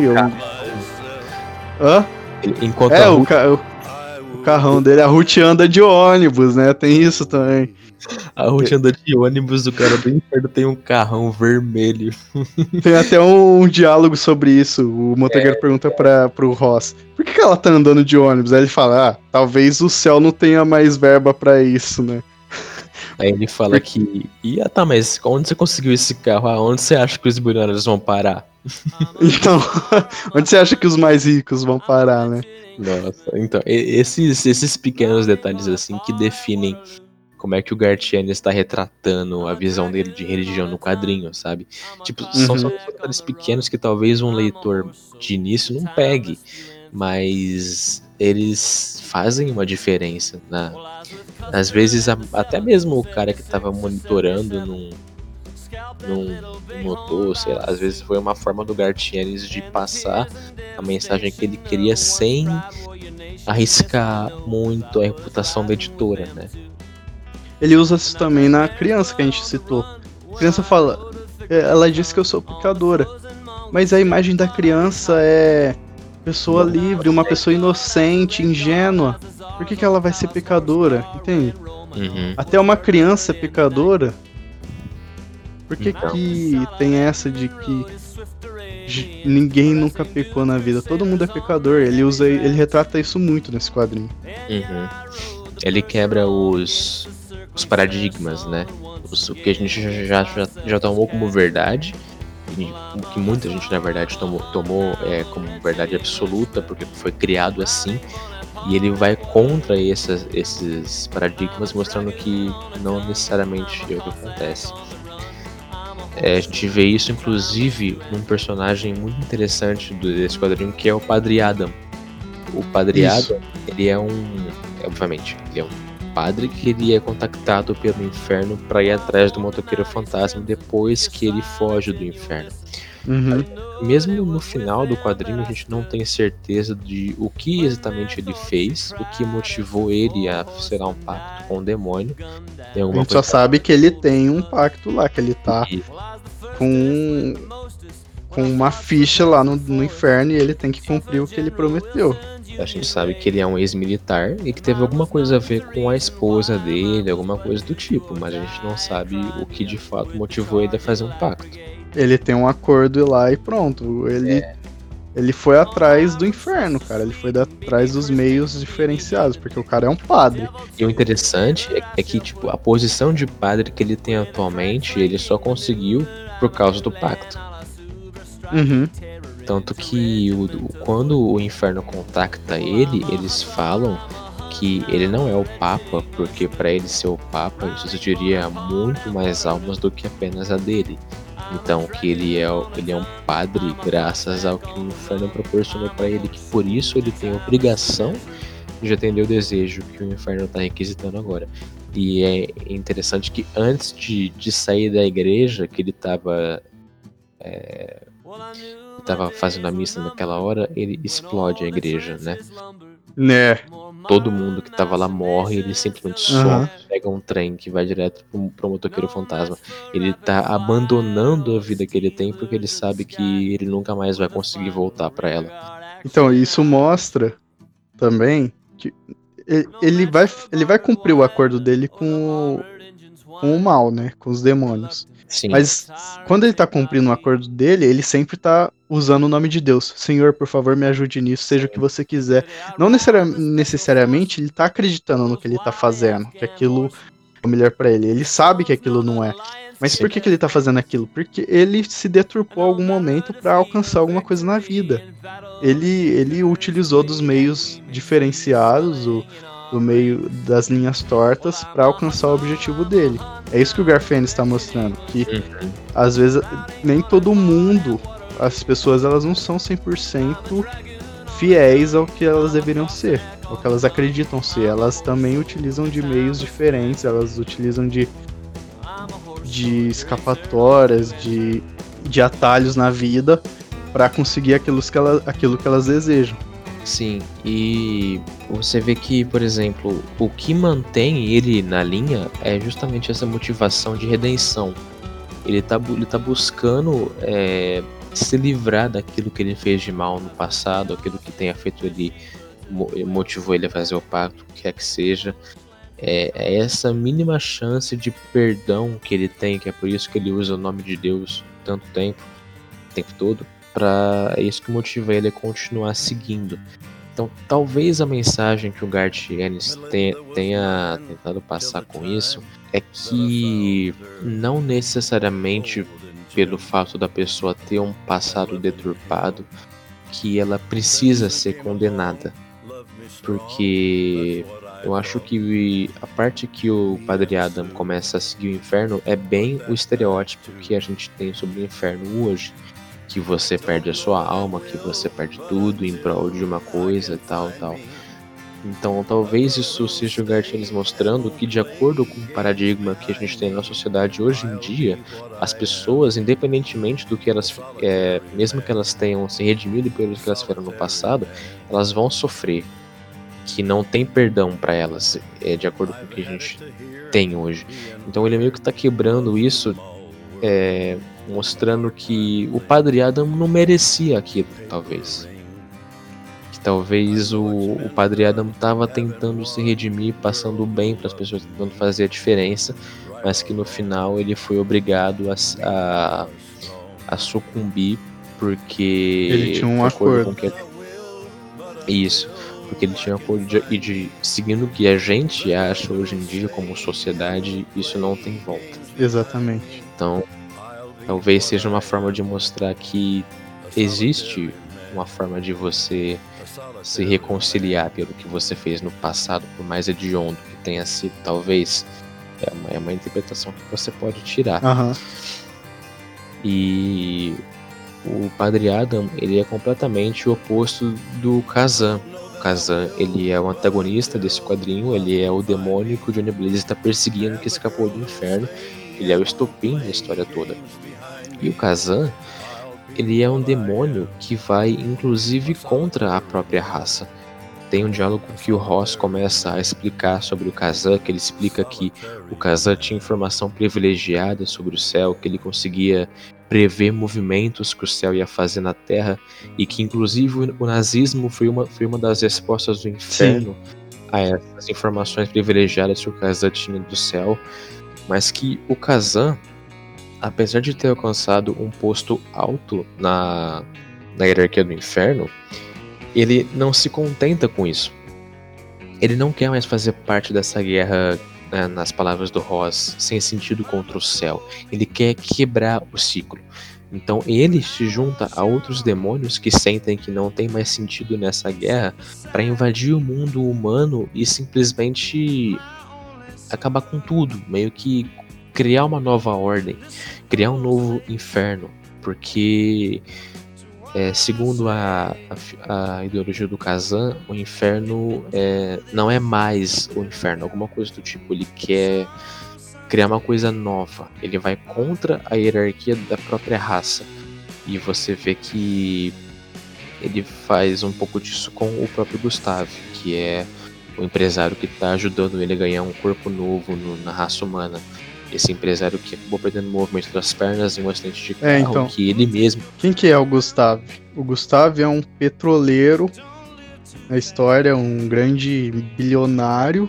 Hã? Enquanto é, o, ca... o carrão dele, a Ruth anda de ônibus, né? Tem isso também. A Ruth anda de ônibus, o cara do inferno tem um carrão vermelho. Tem até um, um diálogo sobre isso. O motoqueiro é, pergunta para pro Ross: por que, que, ela tá andando de ônibus? Aí ele fala: ah, talvez o céu não tenha mais verba para isso, né? Aí ele fala que. E ah, tá, mas onde você conseguiu esse carro? Ah, onde você acha que os bilionários vão parar? Então, onde você acha que os mais ricos vão parar, né? Nossa, então, esses, esses pequenos detalhes assim que definem como é que o Gartiani está retratando a visão dele de religião no quadrinho, sabe? Tipo, são uhum. só detalhes pequenos que talvez um leitor de início não pegue, mas eles fazem uma diferença. Às vezes, até mesmo o cara que estava monitorando num, não notou, sei lá, às vezes foi uma forma do Gartienes de passar a mensagem que ele queria sem arriscar muito a reputação da editora, né? ele usa isso também na criança que a gente citou. A criança fala, é, ela diz que eu sou pecadora, mas a imagem da criança é pessoa livre, uma pessoa inocente, ingênua. Por que, que ela vai ser pecadora? Entende? Uhum. Até uma criança é pecadora. Por que, então. que tem essa de que ninguém nunca pecou na vida? Todo mundo é pecador. Ele usa, ele retrata isso muito nesse quadrinho. Uhum. Ele quebra os os paradigmas, né? o que a gente já, já, já tomou como verdade, que muita gente na verdade tomou, tomou é, como verdade absoluta, porque foi criado assim, e ele vai contra esses, esses paradigmas, mostrando que não necessariamente é o que acontece. É, a gente vê isso inclusive num personagem muito interessante desse quadrinho que é o Padre Adam. O Padre isso. Adam, ele é um. Obviamente, ele é um padre que ele é contactado pelo inferno para ir atrás do motoqueiro fantasma depois que ele foge do inferno. Uhum. Mesmo no final do quadrinho, a gente não tem certeza de o que exatamente ele fez, o que motivou ele a selar um pacto com o demônio. a gente só sabe que ele tem um pacto lá, que ele tá e... com, com uma ficha lá no, no inferno e ele tem que cumprir o que ele prometeu. A gente sabe que ele é um ex-militar e que teve alguma coisa a ver com a esposa dele, alguma coisa do tipo, mas a gente não sabe o que de fato motivou ele a fazer um pacto. Ele tem um acordo lá e pronto. Ele, é. ele foi atrás do inferno, cara. Ele foi atrás dos meios diferenciados, porque o cara é um padre. E o interessante é, é que, tipo, a posição de padre que ele tem atualmente, ele só conseguiu por causa do pacto. Uhum. Tanto que o, quando o inferno contacta ele, eles falam que ele não é o Papa, porque para ele ser o Papa, isso exigiria muito mais almas do que apenas a dele. Então, que ele é, ele é um padre graças ao que o inferno proporcionou para ele, que por isso ele tem obrigação de atender o desejo que o inferno está requisitando agora. E é interessante que antes de, de sair da igreja, que ele estava é, tava fazendo a missa naquela hora, ele explode a igreja, né? Né. Todo mundo que tava lá morre, ele simplesmente uhum. pega um trem que vai direto pro, pro motoqueiro fantasma. Ele tá abandonando a vida que ele tem porque ele sabe que ele nunca mais vai conseguir voltar para ela. Então, isso mostra também que ele vai, ele vai cumprir o acordo dele com o, com o mal, né? Com os demônios. Sim. Mas quando ele tá cumprindo o acordo dele, ele sempre tá usando o nome de Deus. Senhor, por favor, me ajude nisso, seja o que você quiser. Não necessariamente ele tá acreditando no que ele tá fazendo, que aquilo é o melhor para ele. Ele sabe que aquilo não é. Mas Sim. por que, que ele tá fazendo aquilo? Porque ele se deturpou algum momento para alcançar alguma coisa na vida. Ele, ele utilizou dos meios diferenciados, o, do meio das linhas tortas para alcançar o objetivo dele. É isso que o Garfênis está mostrando, que uhum. às vezes nem todo mundo, as pessoas elas não são 100% fiéis ao que elas deveriam ser, ao que elas acreditam ser. Elas também utilizam de meios diferentes, elas utilizam de de escapatórias, de, de atalhos na vida para conseguir aquilo que, ela, aquilo que elas desejam. Sim, e você vê que, por exemplo, o que mantém ele na linha é justamente essa motivação de redenção. Ele tá, ele tá buscando é, se livrar daquilo que ele fez de mal no passado, aquilo que tenha feito ele, motivou ele a fazer o pacto, o que quer que seja. É, é essa mínima chance de perdão que ele tem, que é por isso que ele usa o nome de Deus tanto tempo, o tempo todo para é isso que motiva ele a continuar seguindo. Então, talvez a mensagem que o Garth Ennis tenha, tentado passar com isso é que não necessariamente pelo fato da pessoa ter um passado deturpado que ela precisa ser condenada. Porque eu acho que a parte que o Padre Adam começa a seguir o inferno é bem o estereótipo que a gente tem sobre o inferno hoje que você perde a sua alma, que você perde tudo em prol de uma coisa e tal, tal. Então, talvez isso seja o Gartienes mostrando que, de acordo com o paradigma que a gente tem na sociedade hoje em dia, as pessoas, independentemente do que elas, é, mesmo que elas tenham se redimido pelo que elas fizeram no passado, elas vão sofrer. Que não tem perdão para elas, é, de acordo com o que a gente tem hoje. Então, ele meio que está quebrando isso é, mostrando que o padre Adam não merecia aquilo, talvez. Que talvez o, o padre Adam estava tentando se redimir, passando bem para as pessoas, tentando fazer a diferença, mas que no final ele foi obrigado a, a, a sucumbir porque. Ele tinha um acordo. Isso porque ele tinha um acordo de, e de seguindo o que a gente acha hoje em dia como sociedade, isso não tem volta. Exatamente. Então, Talvez seja uma forma de mostrar que existe uma forma de você se reconciliar pelo que você fez no passado, por mais hediondo que tenha sido, talvez. É uma, é uma interpretação que você pode tirar. Uhum. E o Padre Adam, ele é completamente o oposto do Kazan. O Kazan, ele é o antagonista desse quadrinho, ele é o demônio que o Johnny Blaze está perseguindo, que escapou do inferno. Ele é o estopim da história toda. E o Kazan, ele é um demônio que vai inclusive contra a própria raça. Tem um diálogo que o Ross começa a explicar sobre o Kazan, que ele explica que o Kazan tinha informação privilegiada sobre o céu, que ele conseguia prever movimentos que o céu ia fazer na Terra e que inclusive o nazismo foi uma, foi uma das respostas do inferno Sim. a essas informações privilegiadas que o Kazan tinha do céu, mas que o Kazan, apesar de ter alcançado um posto alto na, na hierarquia do inferno, ele não se contenta com isso. Ele não quer mais fazer parte dessa guerra né, nas palavras do Ross, sem sentido contra o céu. Ele quer quebrar o ciclo. Então ele se junta a outros demônios que sentem que não tem mais sentido nessa guerra para invadir o mundo humano e simplesmente acabar com tudo, meio que criar uma nova ordem, criar um novo inferno, porque é, segundo a, a, a, ideologia do Kazan, o inferno é, não é mais o inferno, alguma coisa do tipo. Ele quer criar uma coisa nova. Ele vai contra a hierarquia da própria raça. E você vê que ele faz um pouco disso com o próprio Gustavo, que é o empresário que está ajudando ele a ganhar um corpo novo no, na raça humana esse empresário que acabou perdendo o movimento das pernas em um acidente de é, carro, é, então, que ele mesmo. Quem que é o Gustavo? O Gustavo é um petroleiro na história, um grande bilionário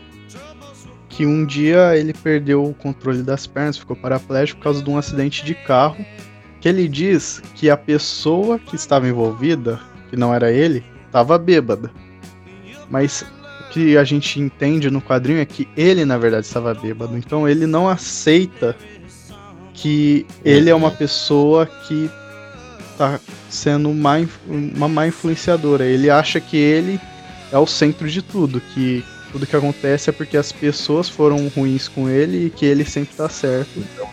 que um dia ele perdeu o controle das pernas, ficou paraplégico por causa de um acidente de carro. Que ele diz que a pessoa que estava envolvida, que não era ele, estava bêbada. Mas que a gente entende no quadrinho é que ele, na verdade, estava bêbado. Então ele não aceita que ele é uma pessoa que tá sendo má, uma má influenciadora. Ele acha que ele é o centro de tudo, que tudo que acontece é porque as pessoas foram ruins com ele e que ele sempre tá certo. Então,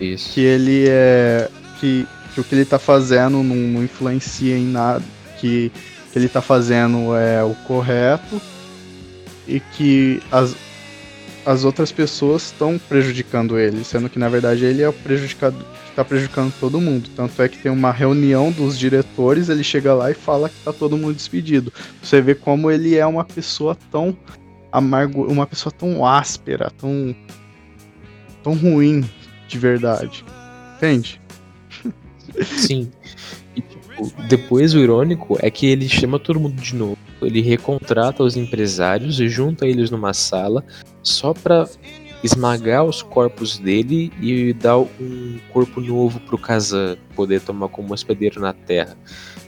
isso. Que ele é. Que, que o que ele tá fazendo não, não influencia em nada. Que que ele tá fazendo é o correto e que as, as outras pessoas estão prejudicando ele, sendo que na verdade ele é o prejudicado que está prejudicando todo mundo. Tanto é que tem uma reunião dos diretores, ele chega lá e fala que tá todo mundo despedido. Você vê como ele é uma pessoa tão amargo, uma pessoa tão áspera, tão tão ruim de verdade. Entende? Sim. E, tipo, depois o irônico é que ele chama todo mundo de novo ele recontrata os empresários e junta eles numa sala só para esmagar os corpos dele e dar um corpo novo pro Kazan poder tomar como hospedeiro na Terra.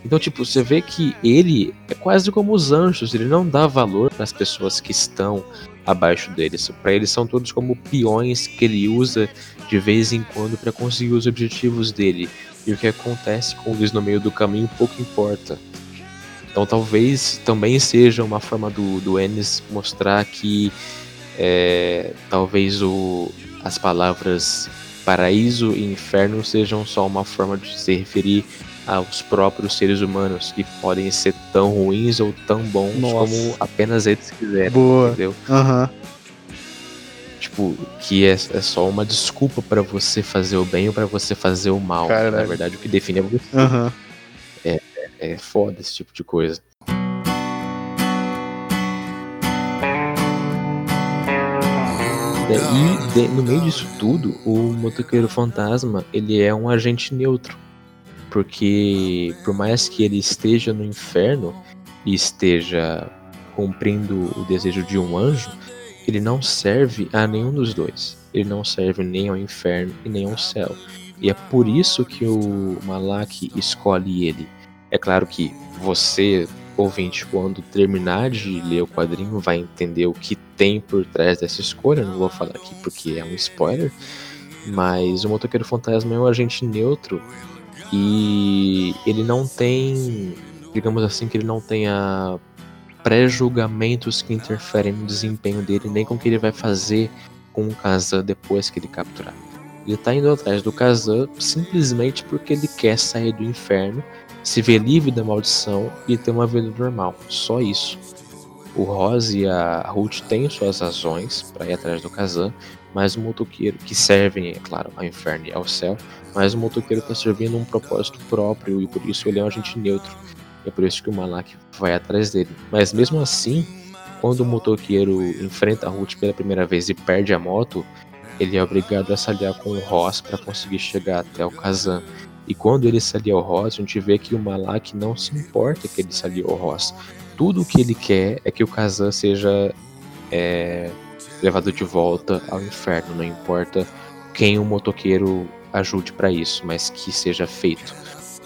Então, tipo, você vê que ele é quase como os anjos, ele não dá valor nas pessoas que estão abaixo dele. Para ele são todos como peões que ele usa de vez em quando para conseguir os objetivos dele. E o que acontece com eles no meio do caminho pouco importa. Então talvez também seja uma forma do, do Ennis mostrar que é, talvez o, as palavras paraíso e inferno sejam só uma forma de se referir aos próprios seres humanos que podem ser tão ruins ou tão bons Nossa. como apenas eles quiserem. Boa. Entendeu? Uhum. Tipo, que é, é só uma desculpa para você fazer o bem ou para você fazer o mal. Caralho. Na verdade, o que define é você. Uhum. É, foda esse tipo de coisa. E de, no meio disso tudo, o motoqueiro fantasma ele é um agente neutro, porque por mais que ele esteja no inferno e esteja cumprindo o desejo de um anjo, ele não serve a nenhum dos dois. Ele não serve nem ao inferno e nem ao céu. E é por isso que o Malak escolhe ele. É claro que você, ouvinte, quando terminar de ler o quadrinho, vai entender o que tem por trás dessa escolha. Não vou falar aqui porque é um spoiler. Mas o Motoqueiro Fantasma é um agente neutro e ele não tem, digamos assim, que ele não tenha pré-julgamentos que interferem no desempenho dele, nem com o que ele vai fazer com o Kazan depois que ele capturar. Ele tá indo atrás do Kazan simplesmente porque ele quer sair do inferno se ver livre da maldição e ter uma vida normal. Só isso. O Rose e a Ruth têm suas razões para ir atrás do Kazan, mas o motoqueiro, que servem, é claro, ao inferno e ao céu, mas o motoqueiro está servindo um propósito próprio e por isso ele é um agente neutro. E é por isso que o Malak vai atrás dele. Mas mesmo assim, quando o motoqueiro enfrenta a Ruth pela primeira vez e perde a moto, ele é obrigado a se aliar com o Ross para conseguir chegar até o Kazan. E quando ele se alia ao Ross, a gente vê que o Malak não se importa que ele se alie ao Ross. Tudo o que ele quer é que o Kazan seja é, levado de volta ao inferno. Não importa quem o motoqueiro ajude para isso, mas que seja feito.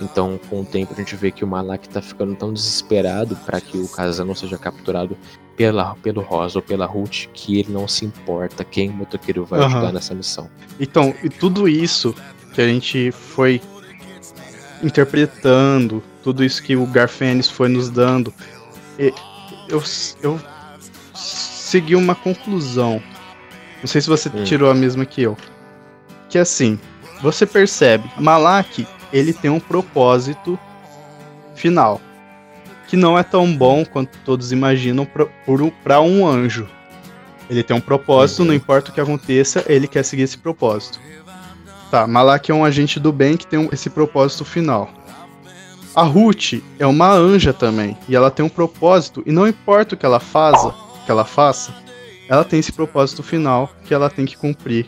Então, com o tempo, a gente vê que o Malak tá ficando tão desesperado para que o Kazan não seja capturado pela, pelo Rosa ou pela Ruth que ele não se importa quem o motoqueiro vai uhum. ajudar nessa missão. Então, e tudo isso que a gente foi interpretando, tudo isso que o Garfênis foi nos dando, eu, eu segui uma conclusão. Não sei se você hum. tirou a mesma que eu. Que é assim, você percebe, Malak, ele tem um propósito final. Que não é tão bom quanto todos imaginam para um anjo. Ele tem um propósito, uhum. não importa o que aconteça, ele quer seguir esse propósito. Tá, Malak é um agente do bem que tem esse propósito final. A Ruth é uma anja também, e ela tem um propósito, e não importa o que ela faça, que ela faça, ela tem esse propósito final que ela tem que cumprir.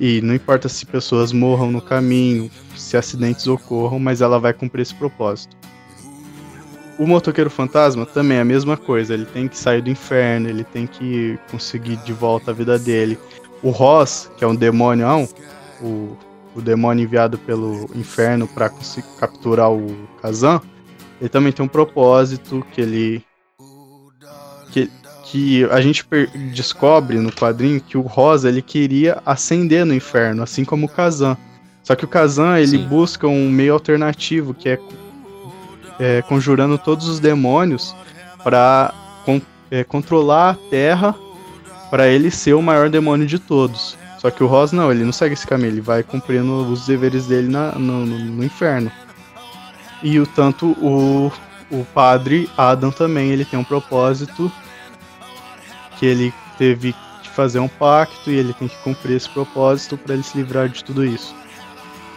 E não importa se pessoas morram no caminho, se acidentes ocorram, mas ela vai cumprir esse propósito. O motoqueiro fantasma também é a mesma coisa, ele tem que sair do inferno, ele tem que conseguir de volta a vida dele. O Ross, que é um demônio, o, o demônio enviado pelo inferno para capturar o Kazan, ele também tem um propósito que ele que, que a gente descobre no quadrinho que o Rosa ele queria ascender no inferno, assim como o Kazan. Só que o Kazan ele Sim. busca um meio alternativo que é, é conjurando todos os demônios para con é, controlar a Terra para ele ser o maior demônio de todos. Só que o Ross não, ele não segue esse caminho, ele vai cumprindo os deveres dele na, no, no, no, inferno. E o tanto o, o padre Adam também, ele tem um propósito que ele teve que fazer um pacto e ele tem que cumprir esse propósito para ele se livrar de tudo isso.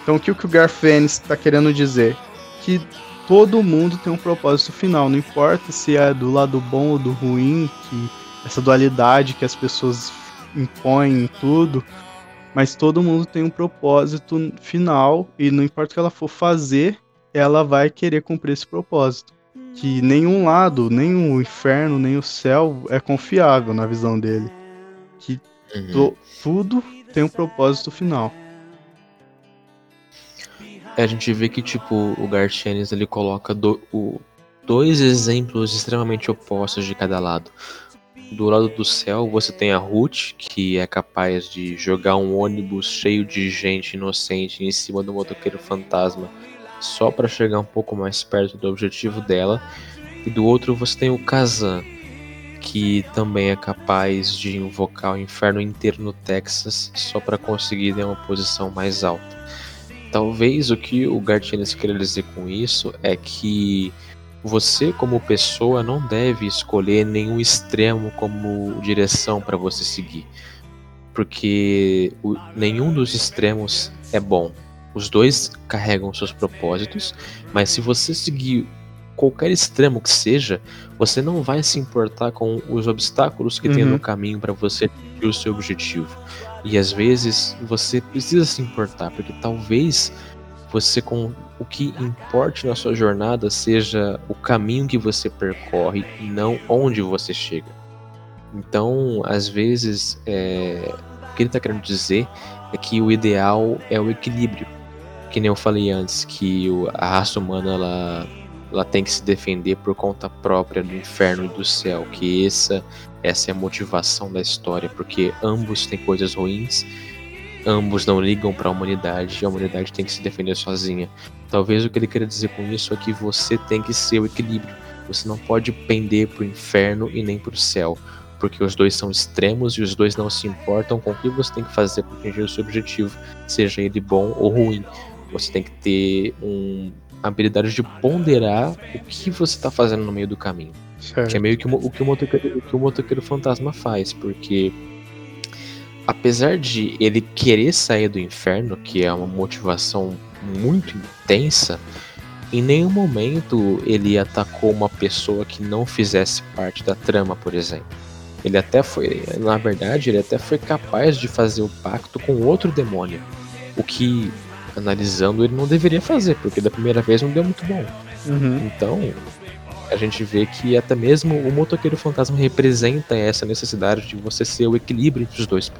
Então o que o, que Garfênis está querendo dizer? Que todo mundo tem um propósito final, não importa se é do lado bom ou do ruim, que essa dualidade que as pessoas impõe em tudo, mas todo mundo tem um propósito final e não importa o que ela for fazer, ela vai querer cumprir esse propósito. Que nenhum lado, nem o inferno, nem o céu é confiável na visão dele. Que uhum. tudo tem um propósito final. É, a gente vê que, tipo, o Garchenes ele coloca do, o, dois exemplos extremamente opostos de cada lado do lado do céu você tem a Ruth, que é capaz de jogar um ônibus cheio de gente inocente em cima do motoqueiro fantasma só para chegar um pouco mais perto do objetivo dela. E do outro você tem o Kazan, que também é capaz de invocar o inferno inteiro no Texas só para conseguir ter uma posição mais alta. Talvez o que o Gartienes queria dizer com isso é que você, como pessoa, não deve escolher nenhum extremo como direção para você seguir, porque o, nenhum dos extremos é bom. Os dois carregam seus propósitos, mas se você seguir qualquer extremo que seja, você não vai se importar com os obstáculos que uhum. tem no caminho para você atingir o seu objetivo. E às vezes você precisa se importar, porque talvez você com o que importe na sua jornada seja o caminho que você percorre e não onde você chega. Então, às vezes, é, o que ele está querendo dizer é que o ideal é o equilíbrio. Que nem eu falei antes, que a raça humana ela, ela tem que se defender por conta própria do inferno e do céu, que essa, essa é a motivação da história, porque ambos têm coisas ruins ambos não ligam para a humanidade e a humanidade tem que se defender sozinha. Talvez o que ele queira dizer com isso é que você tem que ser o equilíbrio. Você não pode pender para o inferno e nem para o céu, porque os dois são extremos e os dois não se importam com o que você tem que fazer para atingir o seu objetivo, seja ele bom ou ruim. Você tem que ter um, a habilidade de ponderar o que você está fazendo no meio do caminho. Certo. Que é meio que o, o, que o, motoqueiro, o que o motoqueiro fantasma faz, porque apesar de ele querer sair do inferno, que é uma motivação muito intensa, em nenhum momento ele atacou uma pessoa que não fizesse parte da trama, por exemplo. Ele até foi, na verdade, ele até foi capaz de fazer o pacto com outro demônio. O que, analisando, ele não deveria fazer, porque da primeira vez não deu muito bom. Uhum. Então, a gente vê que até mesmo o motoqueiro fantasma representa essa necessidade de você ser o equilíbrio entre os dois,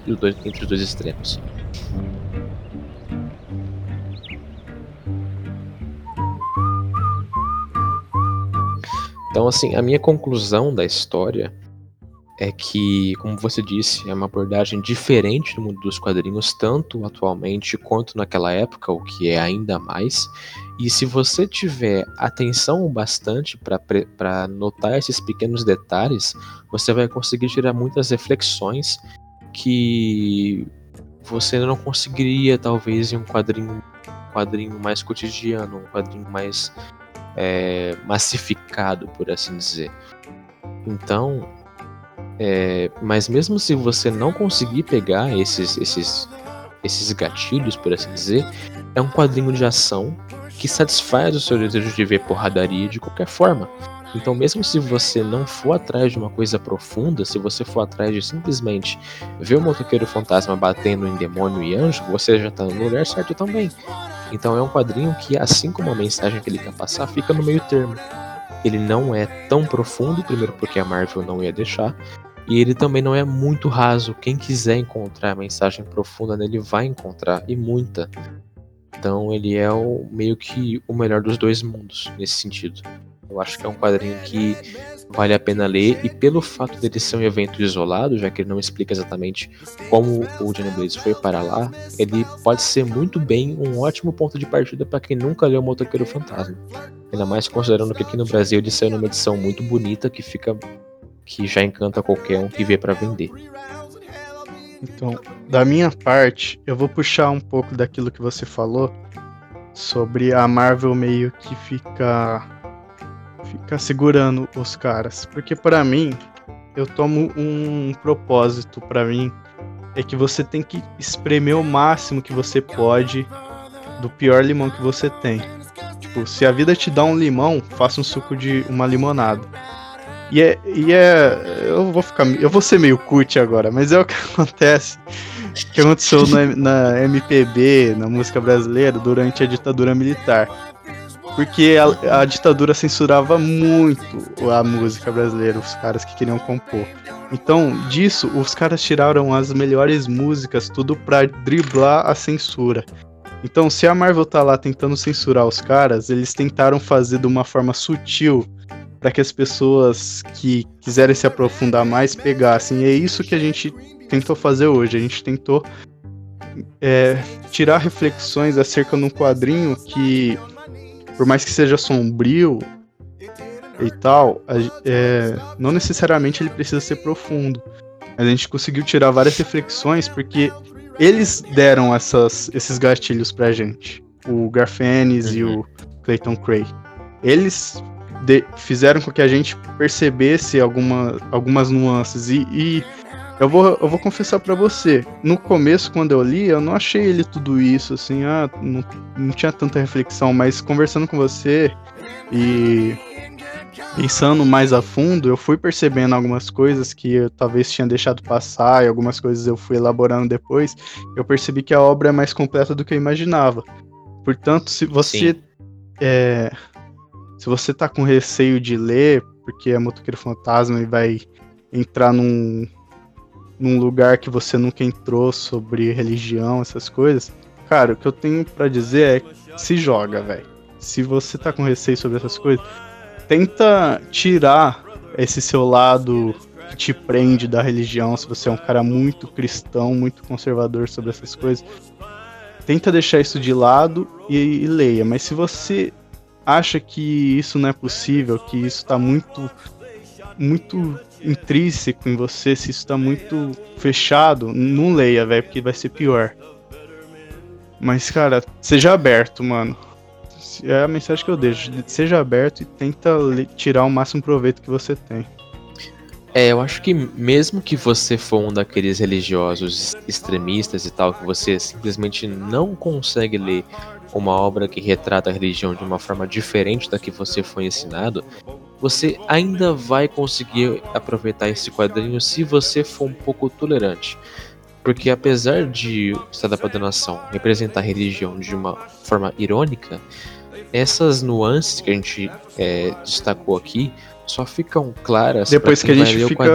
entre os dois extremos. Então, assim, a minha conclusão da história é que, como você disse, é uma abordagem diferente do mundo dos quadrinhos, tanto atualmente quanto naquela época, o que é ainda mais. E se você tiver atenção bastante para notar esses pequenos detalhes, você vai conseguir tirar muitas reflexões que você não conseguiria, talvez, em um quadrinho, quadrinho mais cotidiano, um quadrinho mais é, massificado, por assim dizer. Então, é, mas mesmo se você não conseguir pegar esses, esses, esses gatilhos, por assim dizer, é um quadrinho de ação que satisfaz o seu desejo de ver porradaria de qualquer forma. Então, mesmo se você não for atrás de uma coisa profunda, se você for atrás de simplesmente ver o motoqueiro fantasma batendo em demônio e anjo, você já está no lugar certo também. Então, é um quadrinho que, assim como a mensagem que ele quer passar, fica no meio termo. Ele não é tão profundo, primeiro porque a Marvel não ia deixar, e ele também não é muito raso. Quem quiser encontrar a mensagem profunda nele vai encontrar, e muita. Então ele é o, meio que o melhor dos dois mundos nesse sentido. Eu acho que é um quadrinho que vale a pena ler e pelo fato dele ser um evento isolado, já que ele não explica exatamente como o Johnny Blaze foi para lá, ele pode ser muito bem um ótimo ponto de partida para quem nunca leu Motoqueiro Fantasma. Ainda mais considerando que aqui no Brasil ele saiu numa edição muito bonita que fica que já encanta qualquer um que vê para vender. Então, da minha parte, eu vou puxar um pouco daquilo que você falou sobre a Marvel meio que fica fica segurando os caras, porque para mim eu tomo um propósito para mim é que você tem que espremer o máximo que você pode do pior limão que você tem. Tipo, se a vida te dá um limão, faça um suco de uma limonada. E é, e é. Eu vou ficar. Eu vou ser meio cut agora, mas é o que acontece. Que aconteceu na, na MPB, na música brasileira, durante a ditadura militar. Porque a, a, ditadura censurava muito a música brasileira, os caras que queriam compor. Então, disso, os caras tiraram as melhores músicas, tudo pra driblar a censura. Então, se a Marvel tá lá tentando censurar os caras, eles tentaram fazer de uma forma sutil para que as pessoas que quiserem se aprofundar mais pegassem. E é isso que a gente tentou fazer hoje. A gente tentou é, tirar reflexões acerca de um quadrinho que, por mais que seja sombrio e tal, é, não necessariamente ele precisa ser profundo. Mas a gente conseguiu tirar várias reflexões porque eles deram essas, esses gatilhos pra gente. O Garfênis uhum. e o Clayton Cray. Eles de, fizeram com que a gente percebesse alguma, algumas nuances. E, e eu, vou, eu vou confessar para você, no começo, quando eu li, eu não achei ele tudo isso, assim, ah, não, não tinha tanta reflexão, mas conversando com você e pensando mais a fundo, eu fui percebendo algumas coisas que eu talvez tinha deixado passar e algumas coisas eu fui elaborando depois. Eu percebi que a obra é mais completa do que eu imaginava. Portanto, se você é, se você tá com receio de ler, porque é motoqueiro fantasma e vai entrar num, num lugar que você nunca entrou sobre religião, essas coisas, cara, o que eu tenho para dizer é se joga, velho. Se você tá com receio sobre essas coisas, tenta tirar esse seu lado que te prende da religião, se você é um cara muito cristão, muito conservador sobre essas coisas. Tenta deixar isso de lado e, e leia, mas se você acha que isso não é possível, que isso está muito muito intrínseco em você, se isso está muito fechado, não leia, velho, porque vai ser pior. Mas, cara, seja aberto, mano. É a mensagem que eu deixo. Seja aberto e tenta tirar o máximo proveito que você tem. É, eu acho que mesmo que você for um daqueles religiosos extremistas e tal, que você simplesmente não consegue ler uma obra que retrata a religião de uma forma diferente da que você foi ensinado, você ainda vai conseguir aproveitar esse quadrinho se você for um pouco tolerante. Porque apesar de o Estado da Nação representar a religião de uma forma irônica, essas nuances que a gente é, destacou aqui só ficam claras depois que a gente fica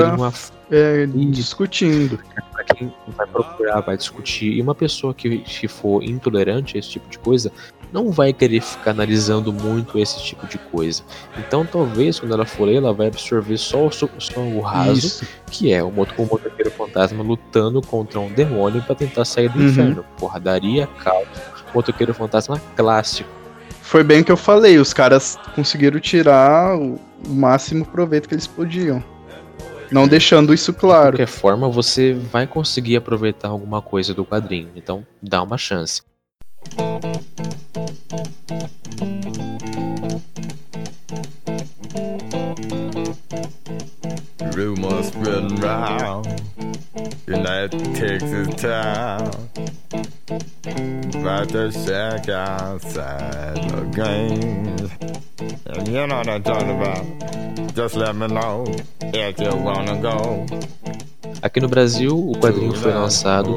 é, discutindo. Pra quem vai procurar, vai discutir. E uma pessoa que, que for intolerante a esse tipo de coisa não vai querer ficar analisando muito esse tipo de coisa. Então, talvez, quando ela for ler, ela vai absorver só, só, só o raso, Isso. que é o, o motoqueiro fantasma lutando contra um demônio para tentar sair do uhum. inferno. Porradaria, caos, motoqueiro fantasma clássico. Foi bem que eu falei, os caras conseguiram tirar o máximo proveito que eles podiam. Não deixando isso claro. De qualquer forma, você vai conseguir aproveitar alguma coisa do quadrinho, então dá uma chance. Rumors spreading round United Texas town Shack outside the games And you know what I'm talking about. Just let me know if you wanna go. Aqui no Brasil, o quadrinho foi lançado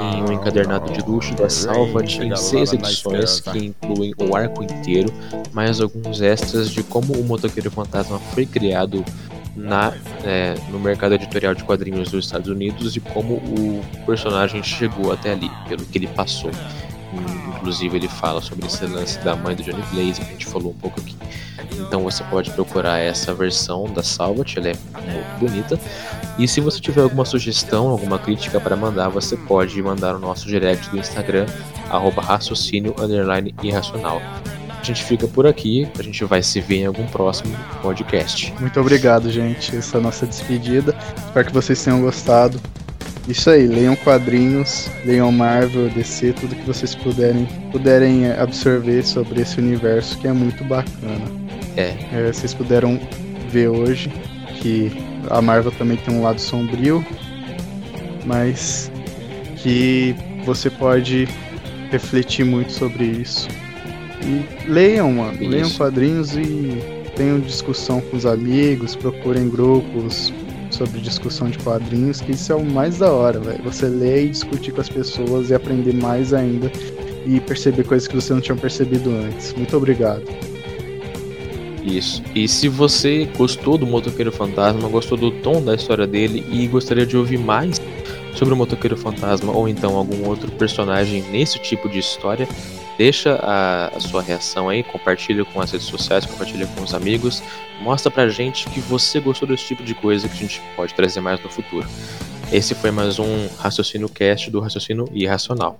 em um encadernado de luxo da Salvat em seis edições que incluem o arco inteiro, mais alguns extras de como o Motoqueiro Fantasma foi criado na, é, no mercado editorial de quadrinhos dos Estados Unidos e como o personagem chegou até ali, pelo que ele passou. Inclusive ele fala sobre esse lance da mãe do Johnny Blaze, que a gente falou um pouco aqui. Então você pode procurar essa versão da Salvat, ela é muito bonita. E se você tiver alguma sugestão, alguma crítica para mandar, você pode mandar no nosso direct do Instagram, raciocínio irracional. A gente fica por aqui, a gente vai se ver em algum próximo podcast. Muito obrigado, gente. Essa é a nossa despedida. Espero que vocês tenham gostado. Isso aí, leiam quadrinhos, leiam Marvel, DC, tudo que vocês puderem, puderem absorver sobre esse universo que é muito bacana. É. é vocês puderam ver hoje que a Marvel também tem um lado sombrio, mas que você pode refletir muito sobre isso e leiam, mano. Isso. Leiam quadrinhos e tenham discussão com os amigos, procurem grupos sobre discussão de quadrinhos, que isso é o mais da hora, velho. Você ler e discutir com as pessoas e aprender mais ainda e perceber coisas que você não tinha percebido antes. Muito obrigado. Isso. E se você gostou do Motoqueiro Fantasma, gostou do tom da história dele e gostaria de ouvir mais sobre o Motoqueiro Fantasma ou então algum outro personagem nesse tipo de história, deixa a, a, sua reação aí, compartilha com as redes sociais, compartilha com os amigos, mostra pra gente que você gostou desse tipo de coisa que a gente pode trazer mais no futuro. Esse foi mais um Raciocínio Cast do Raciocínio Irracional.